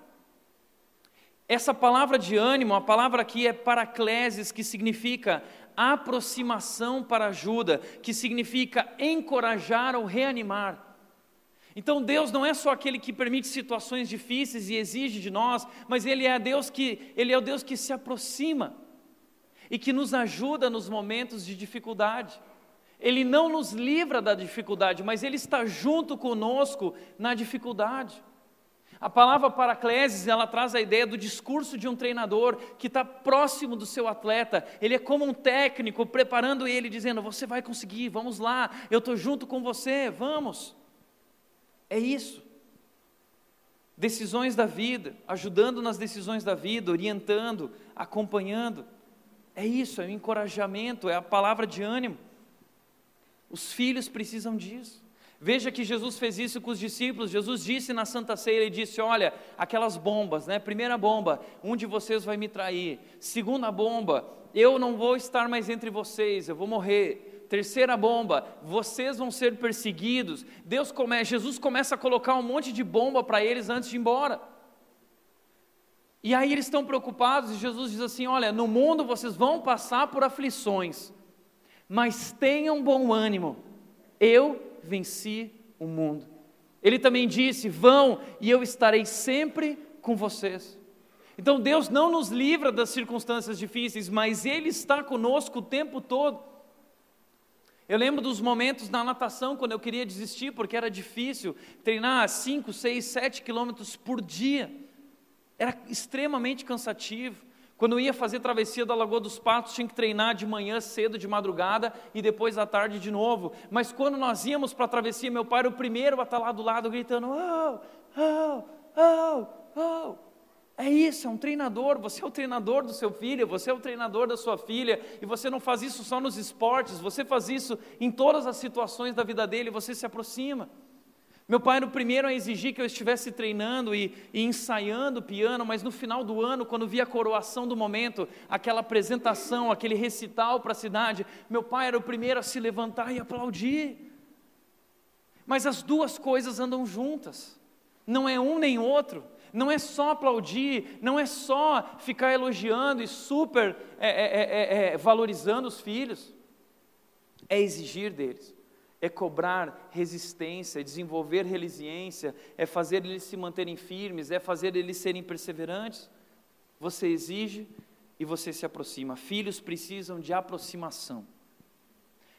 Essa palavra de ânimo, a palavra aqui é paracleses, que significa aproximação para ajuda, que significa encorajar ou reanimar. Então Deus não é só aquele que permite situações difíceis e exige de nós, mas ele é Deus que ele é o Deus que se aproxima e que nos ajuda nos momentos de dificuldade. Ele não nos livra da dificuldade, mas ele está junto conosco na dificuldade. A palavra paracleses, ela traz a ideia do discurso de um treinador que está próximo do seu atleta. Ele é como um técnico preparando ele, dizendo: Você vai conseguir, vamos lá, eu estou junto com você, vamos. É isso. Decisões da vida, ajudando nas decisões da vida, orientando, acompanhando. É isso, é o encorajamento, é a palavra de ânimo. Os filhos precisam disso. Veja que Jesus fez isso com os discípulos. Jesus disse na Santa Ceia, ele disse: "Olha, aquelas bombas, né? Primeira bomba, um de vocês vai me trair. Segunda bomba, eu não vou estar mais entre vocês, eu vou morrer. Terceira bomba, vocês vão ser perseguidos. Deus come, Jesus começa a colocar um monte de bomba para eles antes de ir embora. E aí eles estão preocupados e Jesus diz assim: Olha, no mundo vocês vão passar por aflições, mas tenham bom ânimo. Eu venci o mundo. Ele também disse: Vão e eu estarei sempre com vocês. Então Deus não nos livra das circunstâncias difíceis, mas Ele está conosco o tempo todo. Eu lembro dos momentos na natação quando eu queria desistir porque era difícil treinar 5, 6, 7 quilômetros por dia. Era extremamente cansativo. Quando eu ia fazer travessia da Lagoa dos Patos, tinha que treinar de manhã cedo, de madrugada e depois à tarde de novo. Mas quando nós íamos para a travessia, meu pai era o primeiro a estar lá do lado gritando: Oh, oh, oh, oh. É isso, é um treinador. Você é o treinador do seu filho, você é o treinador da sua filha, e você não faz isso só nos esportes, você faz isso em todas as situações da vida dele, você se aproxima. Meu pai era o primeiro a exigir que eu estivesse treinando e, e, ensaiando piano, mas no final do ano, quando via a coroação do momento, aquela apresentação, aquele recital para a cidade, meu pai era o primeiro a se levantar e aplaudir. Mas as duas coisas andam juntas, não é um nem outro. Não é só aplaudir, não é só ficar elogiando e super é, é, é, é valorizando os filhos, é exigir deles é cobrar resistência, é desenvolver resiliência, é fazer eles se manterem firmes, é fazer eles serem perseverantes. Você exige e você se aproxima. Filhos precisam de aproximação.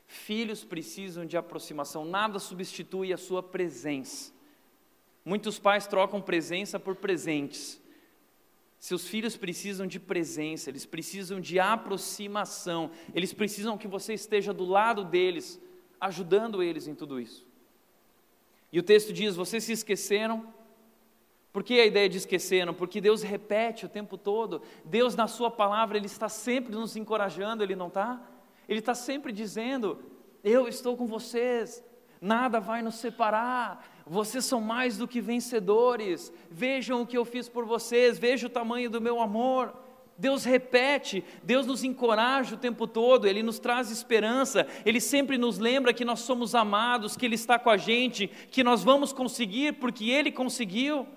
Filhos precisam de aproximação. Nada substitui a sua presença. Muitos pais trocam presença por presentes. Seus filhos precisam de presença, eles precisam de aproximação, eles precisam que você esteja do lado deles ajudando eles em tudo isso. E o texto diz: vocês se esqueceram. Por que a ideia de esqueceram? Porque Deus repete o tempo todo. Deus, na Sua palavra, Ele está sempre nos encorajando, Ele não está? Ele está sempre dizendo: Eu estou com vocês, nada vai nos separar, vocês são mais do que vencedores, vejam o que eu fiz por vocês, vejam o tamanho do meu amor. Deus repete, Deus nos encoraja o tempo todo, Ele nos traz esperança, Ele sempre nos lembra que nós somos amados, que Ele está com a gente, que nós vamos conseguir porque Ele conseguiu.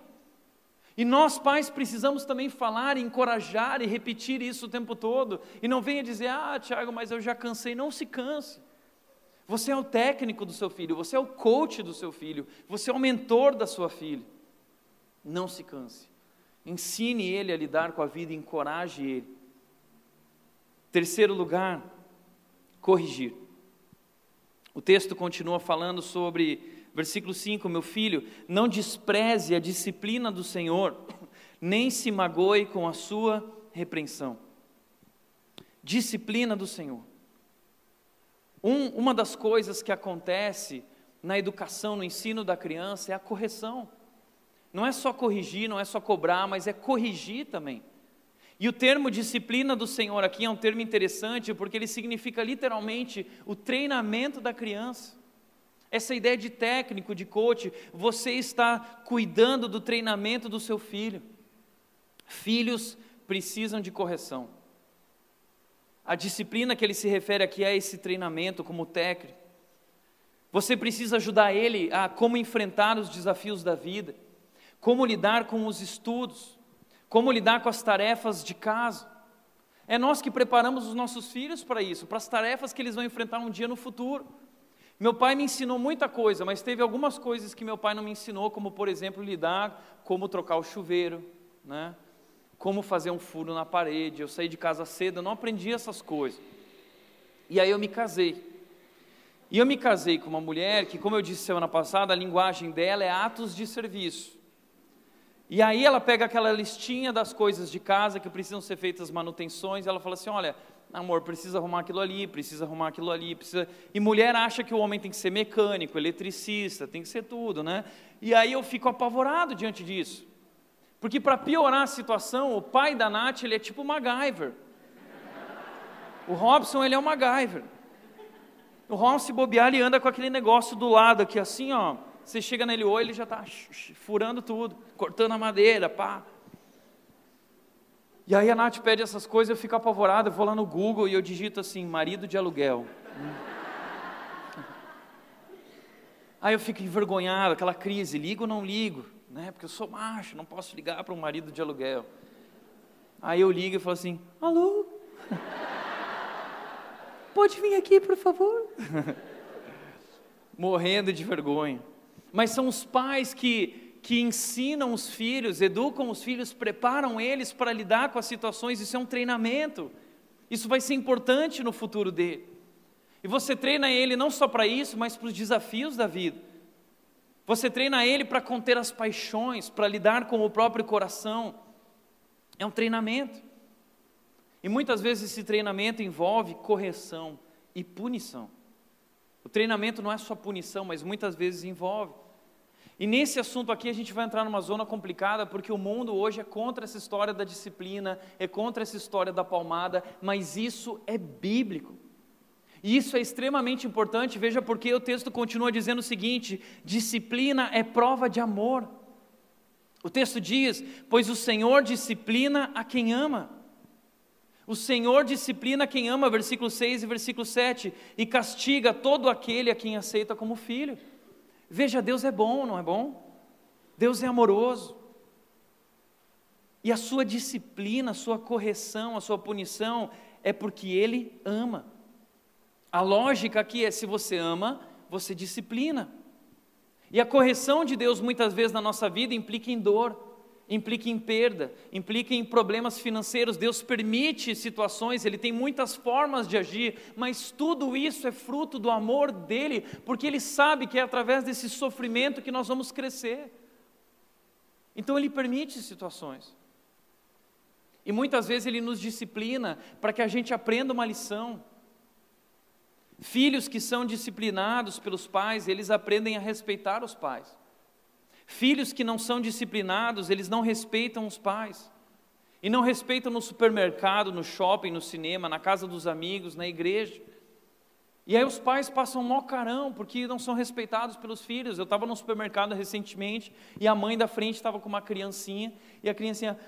E nós, pais, precisamos também falar, encorajar e repetir isso o tempo todo. E não venha dizer, ah, Tiago, mas eu já cansei. Não se canse. Você é o técnico do seu filho, você é o coach do seu filho, você é o mentor da sua filha. Não se canse. Ensine ele a lidar com a vida, encoraje ele. Terceiro lugar, corrigir. O texto continua falando sobre, versículo 5: Meu filho, não despreze a disciplina do Senhor, <coughs> nem se magoe com a sua repreensão. Disciplina do Senhor. Um, uma das coisas que acontece na educação, no ensino da criança, é a correção. Não é só corrigir, não é só cobrar, mas é corrigir também. E o termo disciplina do Senhor aqui é um termo interessante, porque ele significa literalmente o treinamento da criança. Essa ideia de técnico, de coach, você está cuidando do treinamento do seu filho. Filhos precisam de correção. A disciplina que ele se refere aqui é esse treinamento como técnico. Você precisa ajudar ele a como enfrentar os desafios da vida como lidar com os estudos, como lidar com as tarefas de casa. É nós que preparamos os nossos filhos para isso, para as tarefas que eles vão enfrentar um dia no futuro. Meu pai me ensinou muita coisa, mas teve algumas coisas que meu pai não me ensinou, como por exemplo lidar, como trocar o chuveiro, né? como fazer um furo na parede. Eu saí de casa cedo, não aprendi essas coisas. E aí eu me casei. E eu me casei com uma mulher que, como eu disse semana passada, a linguagem dela é atos de serviço. E aí ela pega aquela listinha das coisas de casa que precisam ser feitas manutenções, e ela fala assim: olha, amor, precisa arrumar aquilo ali, precisa arrumar aquilo ali, precisa. E mulher acha que o homem tem que ser mecânico, eletricista, tem que ser tudo, né? E aí eu fico apavorado diante disso. Porque para piorar a situação, o pai da Nath, ele é tipo MacGyver. O Robson, ele é o MacGyver. O Robson, se bobear, ele anda com aquele negócio do lado aqui, assim, ó você chega nele hoje, ele já está furando tudo, cortando a madeira, pá. E aí a Nath pede essas coisas, eu fico apavorado, eu vou lá no Google e eu digito assim, marido de aluguel. <laughs> Aí eu fico envergonhado, aquela crise, ligo ou não ligo, né? Porque eu sou macho, não posso ligar para um marido de aluguel. Aí eu ligo e falo assim, alô? <laughs> Pode vir aqui, por favor? <laughs> Morrendo de vergonha mas são os pais que, que ensinam os filhos, educam os filhos, preparam eles para lidar com as situações. Isso é um treinamento. Isso vai ser importante no futuro dele. E você treina ele não só para isso, mas para os desafios da vida. Você treina ele para conter as paixões, para lidar com o próprio coração. É um treinamento. E muitas vezes esse treinamento envolve correção e punição. O treinamento não é só punição, mas muitas vezes envolve. E nesse assunto aqui a gente vai entrar numa zona complicada, porque o mundo hoje é contra essa história da disciplina, é contra essa história da palmada, mas isso é bíblico. E isso é extremamente importante, veja porque o texto continua dizendo o seguinte: disciplina é prova de amor. O texto diz: Pois o Senhor disciplina a quem ama. O Senhor disciplina quem ama, versículo 6 e versículo 7, e castiga todo aquele a quem aceita como filho. Veja, Deus é bom, não é bom? Deus é amoroso. E a sua disciplina, a sua correção, a sua punição é porque Ele ama. A lógica aqui é: se você ama, você disciplina. E a correção de Deus, muitas vezes na nossa vida, implica em dor implica em perda, implica em problemas financeiros. Deus permite situações, Ele tem muitas formas de agir, mas tudo isso é fruto do amor dEle, porque Ele sabe que é através desse sofrimento que nós vamos crescer. Então Ele permite situações. E muitas vezes Ele nos disciplina para que a gente aprenda uma lição. Filhos que são disciplinados pelos pais, eles aprendem a respeitar os pais. Filhos que não são disciplinados, eles não respeitam os pais. E não respeitam no supermercado, no shopping, no cinema, na casa dos amigos, na igreja. E aí os pais passam mó carão, porque não são respeitados pelos filhos. Eu estava no supermercado recentemente, e a mãe da frente estava com uma criancinha, e a criancinha...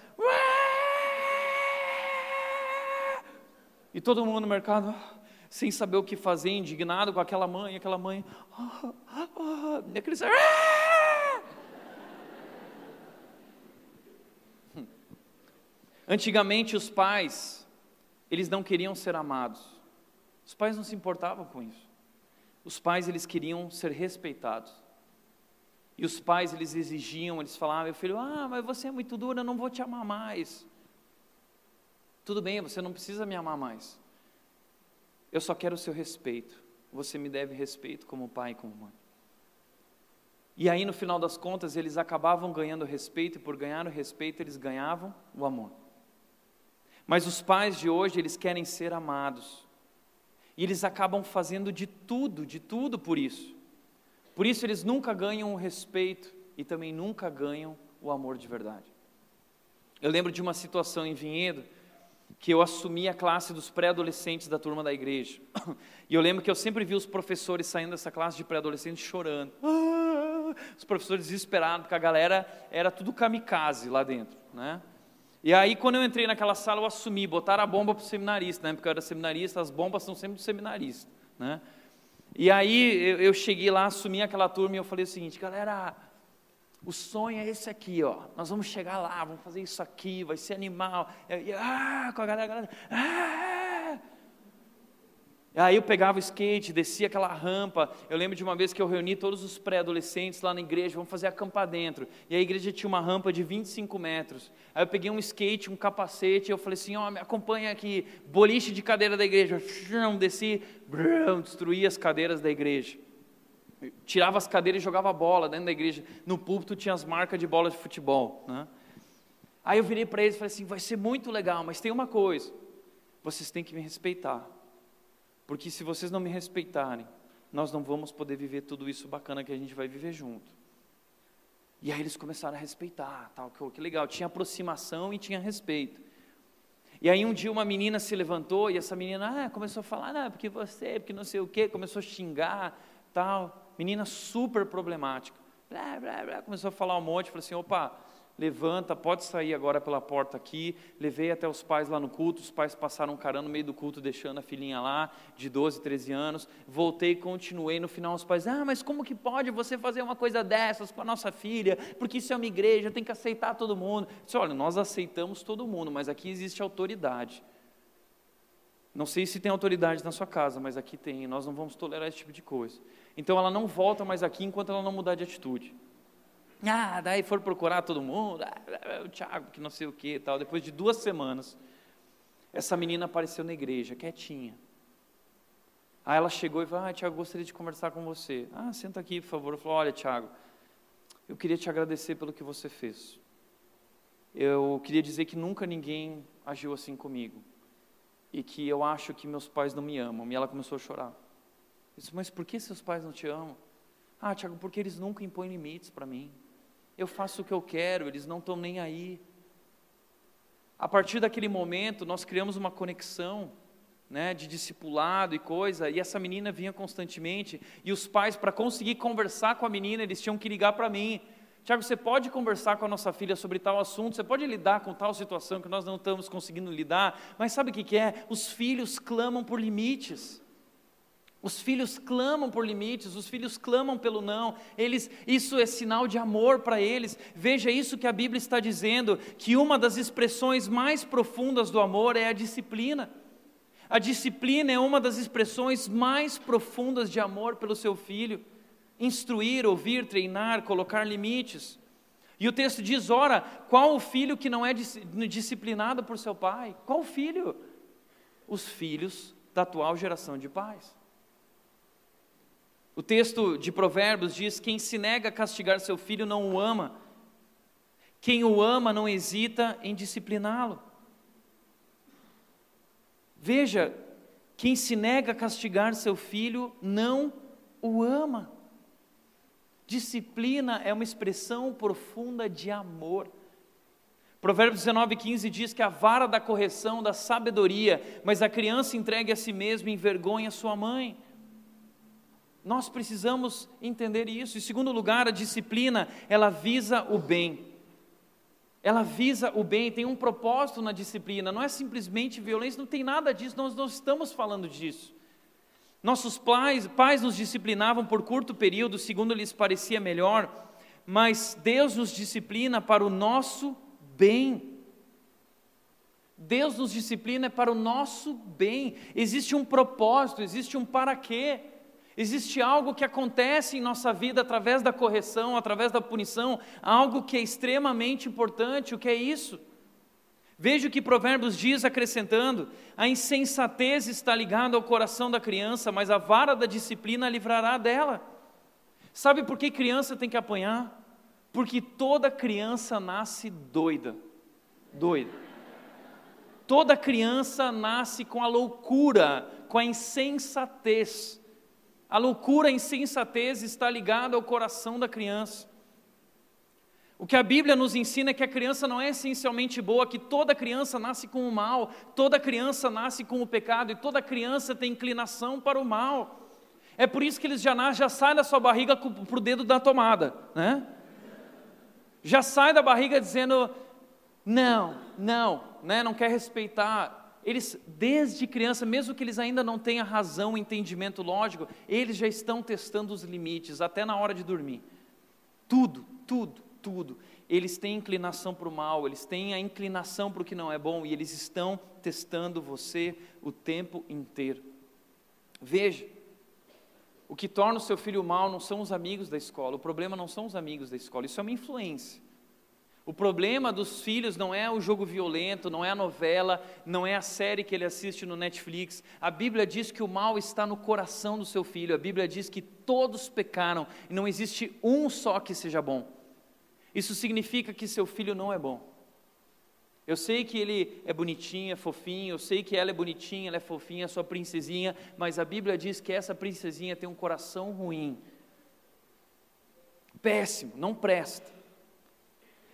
E todo mundo no mercado, ah, sem saber o que fazer, indignado com aquela mãe, aquela mãe, ah, ah, e aqueles, ah! Antigamente os pais, eles não queriam ser amados. Os pais não se importavam com isso. Os pais eles queriam ser respeitados. E os pais eles exigiam, eles falavam, meu filho, ah, mas você é muito dura, eu não vou te amar mais. Tudo bem, você não precisa me amar mais. Eu só quero o seu respeito. Você me deve respeito como pai e como mãe. E aí, no final das contas, eles acabavam ganhando respeito, e por ganhar o respeito, eles ganhavam o amor. Mas os pais de hoje, eles querem ser amados. E eles acabam fazendo de tudo, de tudo por isso. Por isso, eles nunca ganham o respeito e também nunca ganham o amor de verdade. Eu lembro de uma situação em Vinhedo, que eu assumi a classe dos pré-adolescentes da turma da igreja. <coughs> E eu lembro que eu sempre vi os professores saindo dessa classe de pré-adolescentes chorando. Ah, os professores desesperados, porque a galera era tudo kamikaze lá dentro, né? E aí, quando eu entrei naquela sala, eu assumi, botaram a bomba para o seminarista, né? Porque eu era seminarista, as bombas são sempre do seminarista, né? E aí, eu, eu cheguei lá, assumi aquela turma e eu falei o seguinte, galera, o sonho é esse aqui, ó. Nós vamos chegar lá, vamos fazer isso aqui, vai ser animal. E, ah, com a galera, a galera ah. Aí eu pegava o skate, descia aquela rampa. Eu lembro de uma vez que eu reuni todos os pré-adolescentes lá na igreja, vamos fazer acampar dentro. E a igreja tinha uma rampa de 25 metros. Aí eu peguei um skate, um capacete, e eu falei assim: ó, oh, me acompanha aqui, boliche de cadeira da igreja. Desci, destruí as cadeiras da igreja tirava as cadeiras e jogava bola dentro da igreja. No púlpito tinha as marcas de bola de futebol. Né? Aí eu virei para eles e falei assim: vai ser muito legal, mas tem uma coisa: vocês têm que me respeitar. Porque se vocês não me respeitarem, nós não vamos poder viver tudo isso bacana que a gente vai viver junto. E aí eles começaram a respeitar, tal, que legal, tinha aproximação e tinha respeito. E aí um dia uma menina se levantou e essa menina ah, começou a falar, ah, porque você, porque não sei o quê, começou a xingar, tal menina super problemática. Blá, blá, blá, começou a falar um monte, falei assim, opa, levanta, pode sair agora pela porta aqui. Levei até os pais lá no culto, os pais passaram um no meio do culto, deixando a filhinha lá, de 12, 13 anos. Voltei continuei. No final, os pais, ah, mas como que pode você fazer uma coisa dessas com a nossa filha? Porque isso é uma igreja, tem que aceitar todo mundo. Eu disse, olha, nós aceitamos todo mundo, mas aqui existe autoridade. Não sei se tem autoridade na sua casa, mas aqui tem, nós não vamos tolerar esse tipo de coisa. Então ela não volta mais aqui enquanto ela não mudar de atitude. Ah, daí for procurar todo mundo, ah, o Tiago, que não sei o que tal. Depois de duas semanas, essa menina apareceu na igreja, quietinha. Aí ela chegou e falou: Ah, Tiago, gostaria de conversar com você. Ah, senta aqui, por favor. Eu falei: Olha, Tiago, eu queria te agradecer pelo que você fez. Eu queria dizer que nunca ninguém agiu assim comigo. E que eu acho que meus pais não me amam. E ela começou a chorar. Eu disse, mas por que seus pais não te amam? Ah, Tiago, porque eles nunca impõem limites para mim. Eu faço o que eu quero, eles não estão nem aí. A partir daquele momento, nós criamos uma conexão né, de discipulado e coisa, e essa menina vinha constantemente, e os pais, para conseguir conversar com a menina, eles tinham que ligar para mim. Tiago, você pode conversar com a nossa filha sobre tal assunto, você pode lidar com tal situação que nós não estamos conseguindo lidar, mas sabe o que, que é? Os filhos clamam por limites. Os filhos clamam por limites, os filhos clamam pelo não. Eles, isso é sinal de amor para eles. Veja isso que a Bíblia está dizendo, que uma das expressões mais profundas do amor é a disciplina. A disciplina é uma das expressões mais profundas de amor pelo seu filho. Instruir, ouvir, treinar, colocar limites. E o texto diz: ora, qual o filho que não é disciplinado por seu pai? Qual filho? Os filhos da atual geração de pais. O texto de Provérbios diz: Quem se nega a castigar seu filho não o ama, quem o ama não hesita em discipliná-lo. Veja, quem se nega a castigar seu filho não o ama. Disciplina é uma expressão profunda de amor. Provérbios 19, 15 diz que a vara da correção, da sabedoria, mas a criança entregue a si mesma envergonha sua mãe. Nós precisamos entender isso. Em segundo lugar, a disciplina, ela visa o bem. ela visa o bem, tem um propósito na disciplina, não é simplesmente violência, não tem nada disso, nós não estamos falando disso. Nossos pais, pais nos disciplinavam por curto período, segundo lhes parecia melhor, mas Deus nos disciplina para o nosso bem. Deus nos disciplina para o nosso bem. Existe um propósito, existe um para quê. Existe algo que acontece em nossa vida através da correção, através da punição, algo que é extremamente importante. O que é isso? Veja o que Provérbios diz acrescentando: a insensatez está ligada ao coração da criança, mas a vara da disciplina livrará dela. Sabe por que criança tem que apanhar? Porque toda criança nasce doida. Doida. Toda criança nasce com a loucura, com a insensatez. A loucura, a insensatez está ligada ao coração da criança. O que a Bíblia nos ensina é que a criança não é essencialmente boa, que toda criança nasce com o mal, toda criança nasce com o pecado e toda criança tem inclinação para o mal. É por isso que eles já nascem, já saem da sua barriga para o dedo da tomada, né? Já sai da barriga dizendo não, não, né? Não quer respeitar eles, desde criança, mesmo que eles ainda não tenham razão, entendimento lógico, eles já estão testando os limites, até na hora de dormir. Tudo, tudo, tudo. Eles têm inclinação para o mal, eles têm a inclinação para o que não é bom, e eles estão testando você o tempo inteiro. Veja, o que torna o seu filho mal não são os amigos da escola, o problema não são os amigos da escola, isso é uma influência. O problema dos filhos não é o jogo violento, não é a novela, não é a série que ele assiste no Netflix. A Bíblia diz que o mal está no coração do seu filho. A Bíblia diz que todos pecaram e não existe um só que seja bom. Isso significa que seu filho não é bom. Eu sei que ele é bonitinho, é fofinho, eu sei que ela é bonitinha, ela é fofinha, é sua princesinha, mas a Bíblia diz que essa princesinha tem um coração ruim. Péssimo, não presta.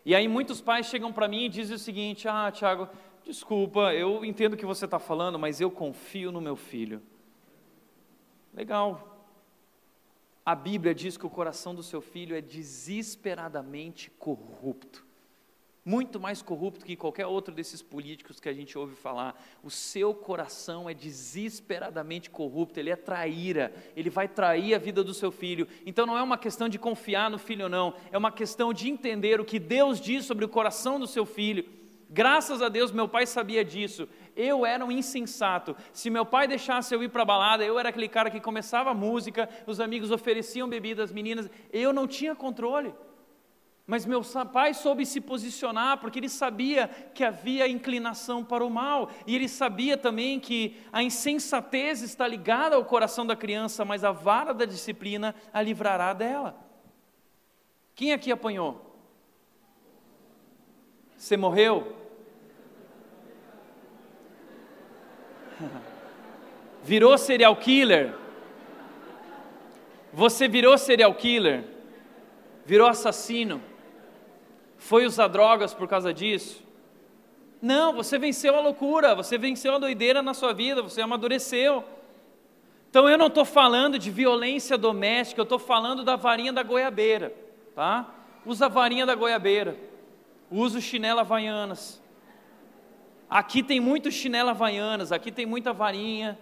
E aí muitos pais chegam para mim e dizem o seguinte: Ah, Tiago, desculpa, eu entendo o que você está falando, mas eu confio no meu filho. Legal. A Bíblia diz que o coração do seu filho é desesperadamente corrupto muito mais corrupto que qualquer outro desses políticos que a gente ouve falar. O seu coração é desesperadamente corrupto, ele é traíra, ele vai trair a vida do seu filho. Então não é uma questão de confiar no filho ou não, é uma questão de entender o que Deus diz sobre o coração do seu filho. Graças a Deus meu pai sabia disso. Eu era um insensato. Se meu pai deixasse eu ir para a balada, eu era aquele cara que começava a música, os amigos ofereciam bebida às meninas, eu não tinha controle. Mas meu pai soube se posicionar porque ele sabia que havia inclinação para o mal, e ele sabia também que a insensatez está ligada ao coração da criança, mas a vara da disciplina a livrará dela. Quem aqui apanhou? Você morreu? <laughs> Virou serial killer? Você virou serial killer? Virou assassino? Foi usar drogas por causa disso? Não, você venceu a loucura, você venceu a doideira na sua vida, você amadureceu. Então eu não estou falando de violência doméstica, eu estou falando da varinha da goiabeira, tá? Usa a varinha da goiabeira, usa o chinelo havaianas. Aqui tem muito chinelo havaianas, aqui tem muita varinha.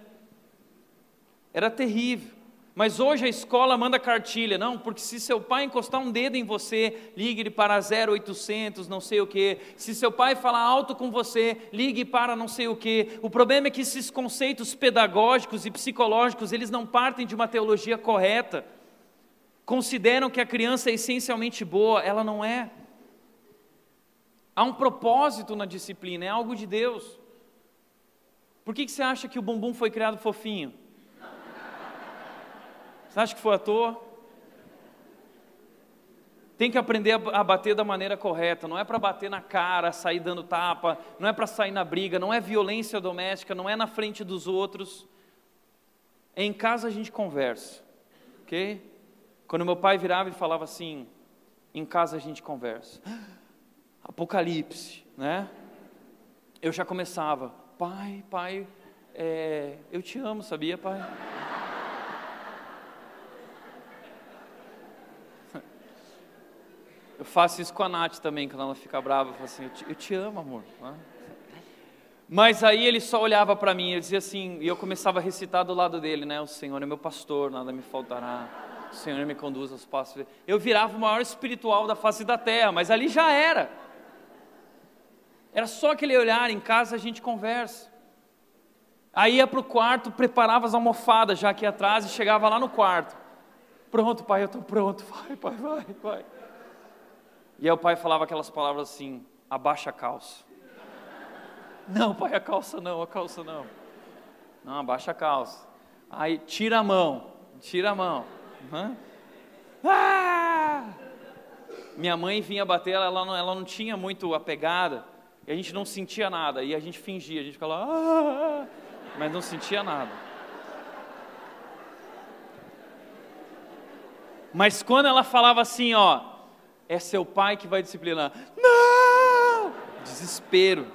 Era terrível. Mas hoje a escola manda cartilha, não, porque se seu pai encostar um dedo em você, ligue para 0800, não sei o que. Se seu pai falar alto com você, ligue para não sei o que. O problema é que esses conceitos pedagógicos e psicológicos, eles não partem de uma teologia correta. Consideram que a criança é essencialmente boa, ela não é. Há um propósito na disciplina, é algo de Deus. Por que, que você acha que o bumbum foi criado fofinho? Você acha que foi à toa? Tem que aprender a bater da maneira correta, não é para bater na cara, sair dando tapa, não é para sair na briga, não é violência doméstica, não é na frente dos outros. Em casa a gente conversa, ok? Quando meu pai virava e falava assim, em casa a gente conversa. Apocalipse, né? Eu já começava, pai, pai, é, eu te amo, sabia, pai? Eu faço isso com a Nath também, quando ela fica brava, eu falo assim, eu te, eu te amo, amor. Mas aí ele só olhava para mim, ele dizia assim, e eu começava a recitar do lado dele, né? O Senhor é meu pastor, nada me faltará. O Senhor me conduz aos passos. Eu virava o maior espiritual da face da terra, mas ali já era. Era só aquele olhar, em casa a gente conversa. Aí ia para o quarto, preparava as almofadas já aqui atrás e chegava lá no quarto. Pronto, pai, eu estou pronto. Vai, pai, vai, vai. E aí o pai falava aquelas palavras assim: abaixa a calça. <laughs> Não, pai, a calça não, a calça não. Não, abaixa a calça. Aí tira a mão, tira a mão. Uhum. Ah! Minha mãe vinha bater, ela, não, ela não tinha muito a pegada, e a gente não sentia nada, e a gente fingia, a gente ficava lá, ah! mas não sentia nada. Mas quando ela falava assim, ó, é seu pai que vai disciplinar. Não! Desespero.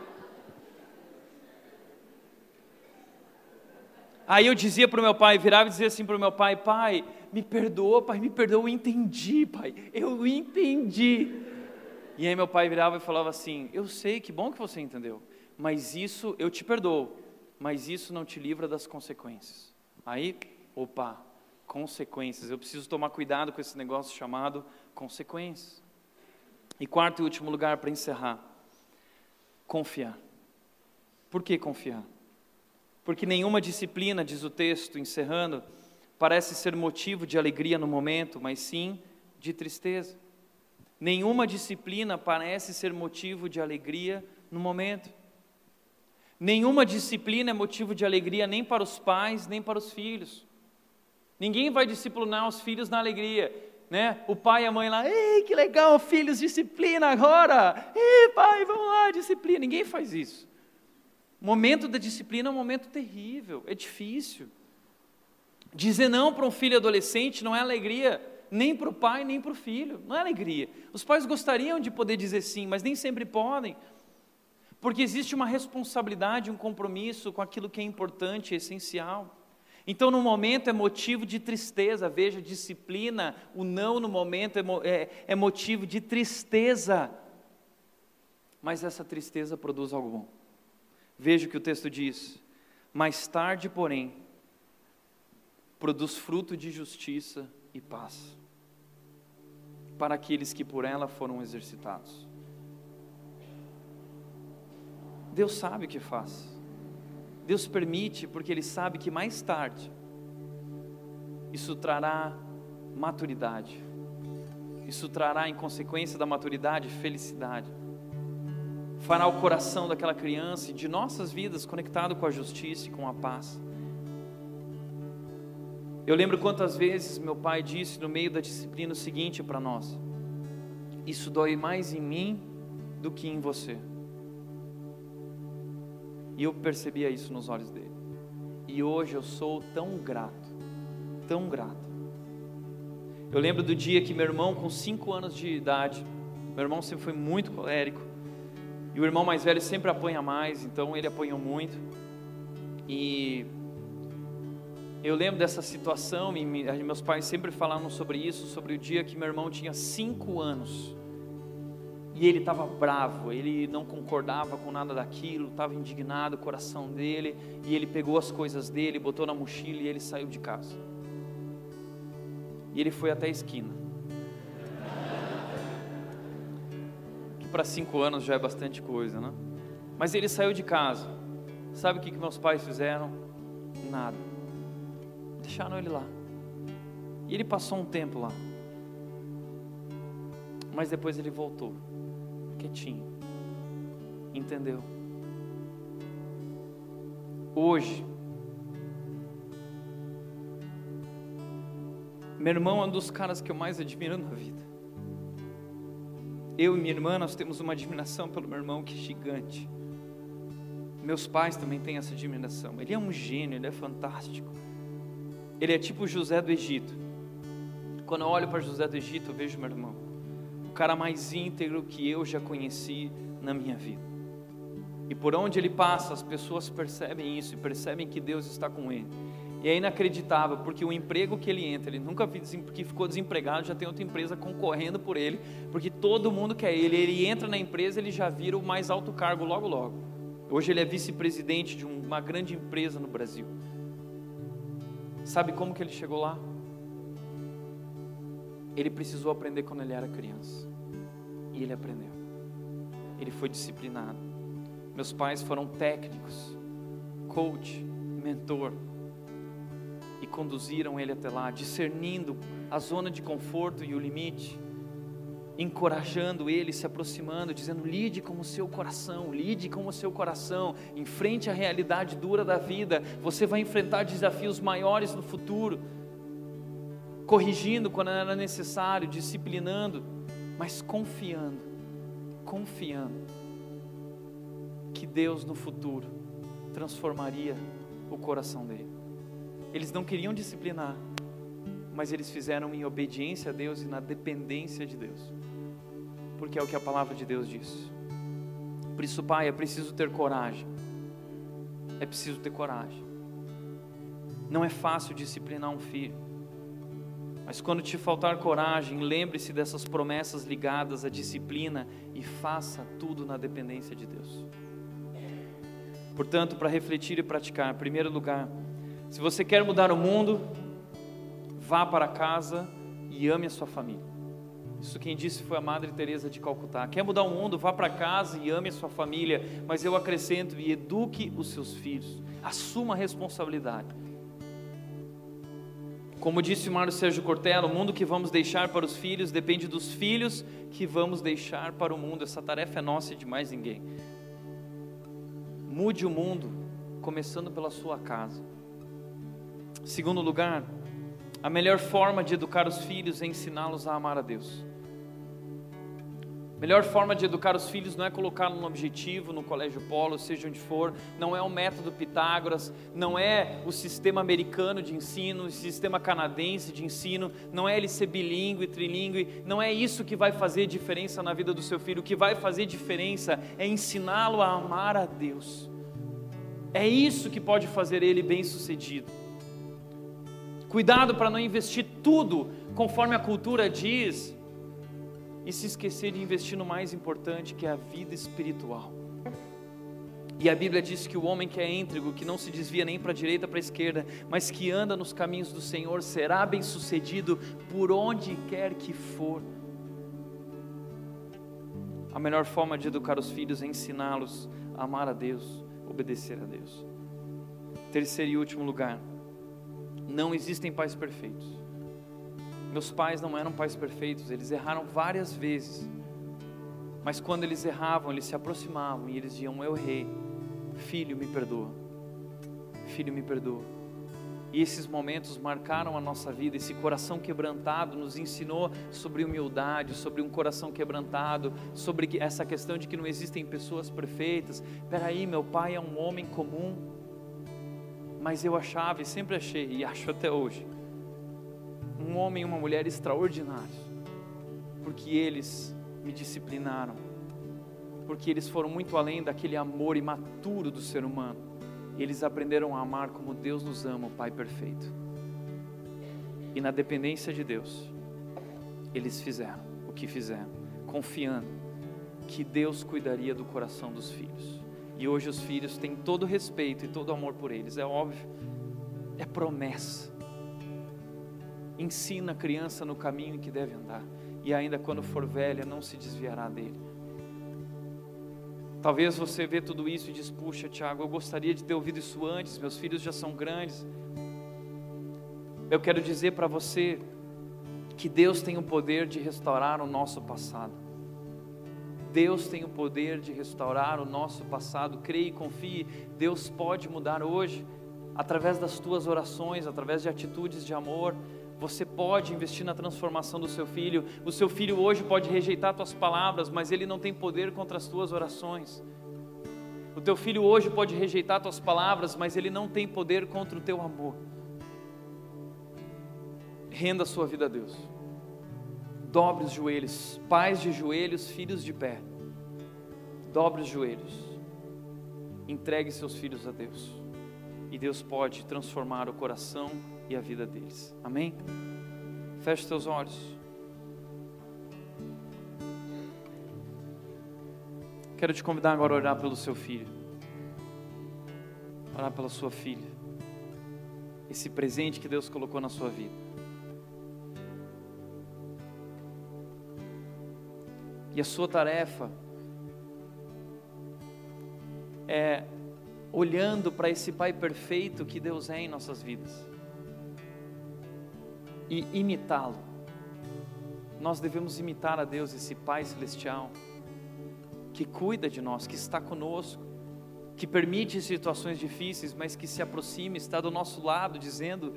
Aí eu dizia para o meu pai, virava e dizia assim para o meu pai: Pai, me perdoa, pai, me perdoa, eu entendi, pai, eu entendi. E aí meu pai virava e falava assim: Eu sei, que bom que você entendeu, mas isso eu te perdoo, mas isso não te livra das consequências. Aí, opa, consequências, eu preciso tomar cuidado com esse negócio chamado consequências. E quarto e último lugar para encerrar: confiar. Por que confiar? Porque nenhuma disciplina, diz o texto, encerrando, parece ser motivo de alegria no momento, mas sim de tristeza. Nenhuma disciplina parece ser motivo de alegria no momento. Nenhuma disciplina é motivo de alegria nem para os pais, nem para os filhos. Ninguém vai disciplinar os filhos na alegria né? O pai e a mãe lá, ei, que legal, filhos, disciplina agora. Ei, pai, vamos lá, disciplina. Ninguém faz isso. O momento da disciplina é um momento terrível, é difícil. Dizer não para um filho adolescente não é alegria, nem para o pai, nem para o filho, não é alegria. Os pais gostariam de poder dizer sim, mas nem sempre podem, porque existe uma responsabilidade, um compromisso com aquilo que é importante, essencial. Então, no momento é motivo de tristeza, veja, disciplina, o não no momento é, é, é motivo de tristeza, mas essa tristeza produz algo bom. Veja o que o texto diz: mais tarde, porém, produz fruto de justiça e paz para aqueles que por ela foram exercitados. Deus sabe o que faz. Deus permite porque Ele sabe que mais tarde isso trará maturidade, isso trará, em consequência da maturidade, felicidade. Fará o coração daquela criança e de nossas vidas conectado com a justiça e com a paz. Eu lembro quantas vezes meu pai disse no meio da disciplina o seguinte para nós: Isso dói mais em mim do que em você. E eu percebia isso nos olhos dele. E hoje eu sou tão grato, tão grato. Eu lembro do dia que meu irmão, com cinco anos de idade, meu irmão sempre foi muito colérico, e o irmão mais velho sempre apanha mais, então ele apanhou muito. E eu lembro dessa situação, e meus pais sempre falavam sobre isso, sobre o dia que meu irmão tinha cinco anos. E ele estava bravo, ele não concordava com nada daquilo, estava indignado o coração dele, e ele pegou as coisas dele, botou na mochila e ele saiu de casa. E ele foi até a esquina. Que para cinco anos já é bastante coisa, né? Mas ele saiu de casa. Sabe o que, que meus pais fizeram? Nada. Deixaram ele lá. E ele passou um tempo lá. Mas depois ele voltou quietinho. Entendeu? Hoje, meu irmão é um dos caras que eu mais admiro na vida. Eu e minha irmã, nós temos uma admiração pelo meu irmão que é gigante. Meus pais também têm essa admiração. Ele é um gênio, ele é fantástico. Ele é tipo José do Egito. Quando eu olho para José do Egito, eu vejo meu irmão cara mais íntegro que eu já conheci na minha vida. E por onde ele passa, as pessoas percebem isso e percebem que Deus está com ele. E é inacreditável, porque o emprego que ele entra, ele nunca que ficou desempregado, já tem outra empresa concorrendo por ele, porque todo mundo quer ele. Ele entra na empresa, ele já vira o mais alto cargo logo logo. Hoje ele é vice-presidente de uma grande empresa no Brasil. Sabe como que ele chegou lá? Ele precisou aprender quando ele era criança. E ele aprendeu. Ele foi disciplinado. Meus pais foram técnicos, coach, mentor e conduziram ele até lá, discernindo a zona de conforto e o limite, encorajando ele, se aproximando, dizendo: lide com o seu coração, lide com o seu coração, enfrente a realidade dura da vida, você vai enfrentar desafios maiores no futuro, corrigindo quando era necessário, disciplinando, mas confiando, confiando que Deus no futuro transformaria o coração dele. Eles não queriam disciplinar, mas eles fizeram em obediência a Deus e na dependência de Deus, porque é o que a palavra de Deus diz. Por isso, pai, é preciso ter coragem. É preciso ter coragem. Não é fácil disciplinar um filho. Mas quando te faltar coragem, lembre-se dessas promessas ligadas à disciplina e faça tudo na dependência de Deus. Portanto, para refletir e praticar, em primeiro lugar, se você quer mudar o mundo, vá para casa e ame a sua família. Isso quem disse foi a Madre Teresa de Calcutá. Quer mudar o mundo, vá para casa e ame a sua família, mas eu acrescento e eduque os seus filhos. Assuma a responsabilidade. Como disse Mário Sérgio Cortella, o mundo que vamos deixar para os filhos depende dos filhos que vamos deixar para o mundo. Essa tarefa é nossa e de mais ninguém. Mude o mundo, começando pela sua casa. Segundo lugar, a melhor forma de educar os filhos é ensiná-los a amar a Deus. Melhor forma de educar os filhos não é colocá-los no objetivo, no colégio polo, seja onde for, não é o método Pitágoras, não é o sistema americano de ensino, o sistema canadense de ensino, não é ele ser bilíngue, trilíngue, não é isso que vai fazer diferença na vida do seu filho. O que vai fazer diferença é ensiná-lo a amar a Deus. É isso que pode fazer ele bem-sucedido. Cuidado para não investir tudo conforme a cultura diz e se esquecer de investir no mais importante, que é a vida espiritual. E a Bíblia diz que o homem que é íntegro, que não se desvia nem para a direita para a esquerda, mas que anda nos caminhos do Senhor, será bem-sucedido por onde quer que for. A melhor forma de educar os filhos é ensiná-los a amar a Deus, obedecer a Deus. Terceiro e último lugar, não existem pais perfeitos. Meus pais não eram pais perfeitos, eles erraram várias vezes. Mas quando eles erravam, eles se aproximavam e eles diziam: Eu errei, filho, me perdoa. Filho, me perdoa. E esses momentos marcaram a nossa vida. Esse coração quebrantado nos ensinou sobre humildade, sobre um coração quebrantado, sobre essa questão de que não existem pessoas perfeitas. Peraí, meu pai é um homem comum mas eu achava e sempre achei, e <laughs> acho até hoje, um homem e uma mulher extraordinários, porque eles me disciplinaram, porque eles foram muito além daquele amor imaturo do ser humano, eles aprenderam a amar como Deus nos ama, o Pai perfeito. E na dependência de Deus, eles fizeram o que fizeram, confiando que Deus cuidaria do coração dos filhos. E hoje os filhos têm todo respeito e todo amor por eles, é óbvio, é promessa. Ensina a criança no caminho em que deve andar, e ainda quando for velha, não se desviará dele. Talvez você vê tudo isso e diz: Puxa, Tiago, eu gostaria de ter ouvido isso antes, meus filhos já são grandes. Eu quero dizer para você que Deus tem o poder de restaurar o nosso passado. Deus tem o poder de restaurar o nosso passado. Creia e confie. Deus pode mudar hoje, através das tuas orações, através de atitudes de amor. Você pode investir na transformação do seu filho. O seu filho hoje pode rejeitar tuas palavras, mas ele não tem poder contra as tuas orações. O teu filho hoje pode rejeitar tuas palavras, mas ele não tem poder contra o teu amor. Renda a sua vida a Deus dobre os joelhos, pais de joelhos, filhos de pé. Dobre os joelhos. Entregue seus filhos a Deus. e Deus pode transformar o coração e a vida deles. Amém? Feche teus olhos. Quero te convidar agora a orar pelo seu filho, orar pela sua filha, esse presente que Deus colocou na sua vida. E a sua tarefa é olhando para esse Pai perfeito que Deus é em nossas vidas e imitá-lo. Nós devemos imitar a Deus, esse Pai celestial, que cuida de nós, que está conosco, que permite situações difíceis, mas que se aproxima, está do nosso lado, dizendo: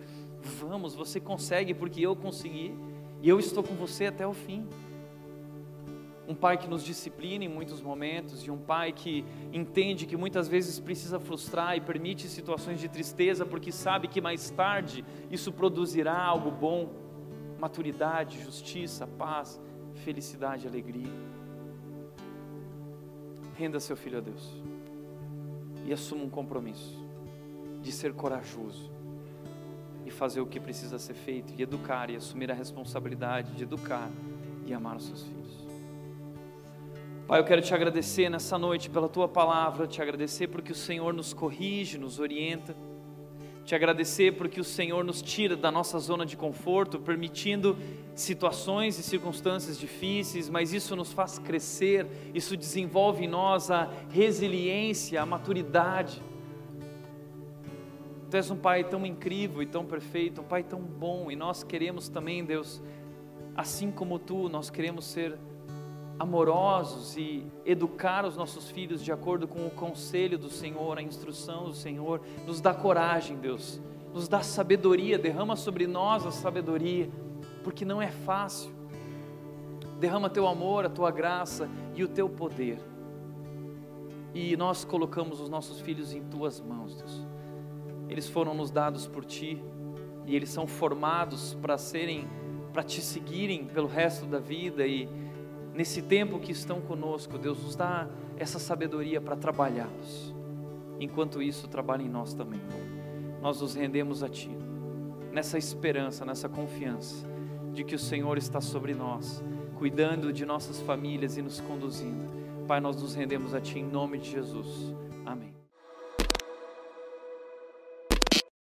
Vamos, você consegue, porque eu consegui, e eu estou com você até o fim um pai que nos disciplina em muitos momentos e um pai que entende que muitas vezes precisa frustrar e permite situações de tristeza porque sabe que mais tarde isso produzirá algo bom, maturidade, justiça, paz, felicidade, alegria. Renda seu filho a Deus e assuma um compromisso de ser corajoso e fazer o que precisa ser feito e educar e assumir a responsabilidade de educar e amar os seus filhos. Pai, eu quero te agradecer nessa noite pela tua palavra, te agradecer porque o Senhor nos corrige, nos orienta, te agradecer porque o Senhor nos tira da nossa zona de conforto, permitindo situações e circunstâncias difíceis, mas isso nos faz crescer, isso desenvolve em nós a resiliência, a maturidade. Tu és um Pai tão incrível e tão perfeito, um Pai tão bom, e nós queremos também, Deus, assim como Tu, nós queremos ser amorosos e educar os nossos filhos de acordo com o conselho do Senhor, a instrução do Senhor. Nos dá coragem, Deus. Nos dá sabedoria, derrama sobre nós a sabedoria, porque não é fácil. Derrama teu amor, a tua graça e o teu poder. E nós colocamos os nossos filhos em tuas mãos, Deus. Eles foram nos dados por ti e eles são formados para serem para te seguirem pelo resto da vida e nesse tempo que estão conosco, Deus nos dá essa sabedoria para trabalhá-los. Enquanto isso, trabalha em nós também. Nós nos rendemos a Ti, nessa esperança, nessa confiança de que o Senhor está sobre nós, cuidando de nossas famílias e nos conduzindo. Pai, nós nos rendemos a Ti em nome de Jesus.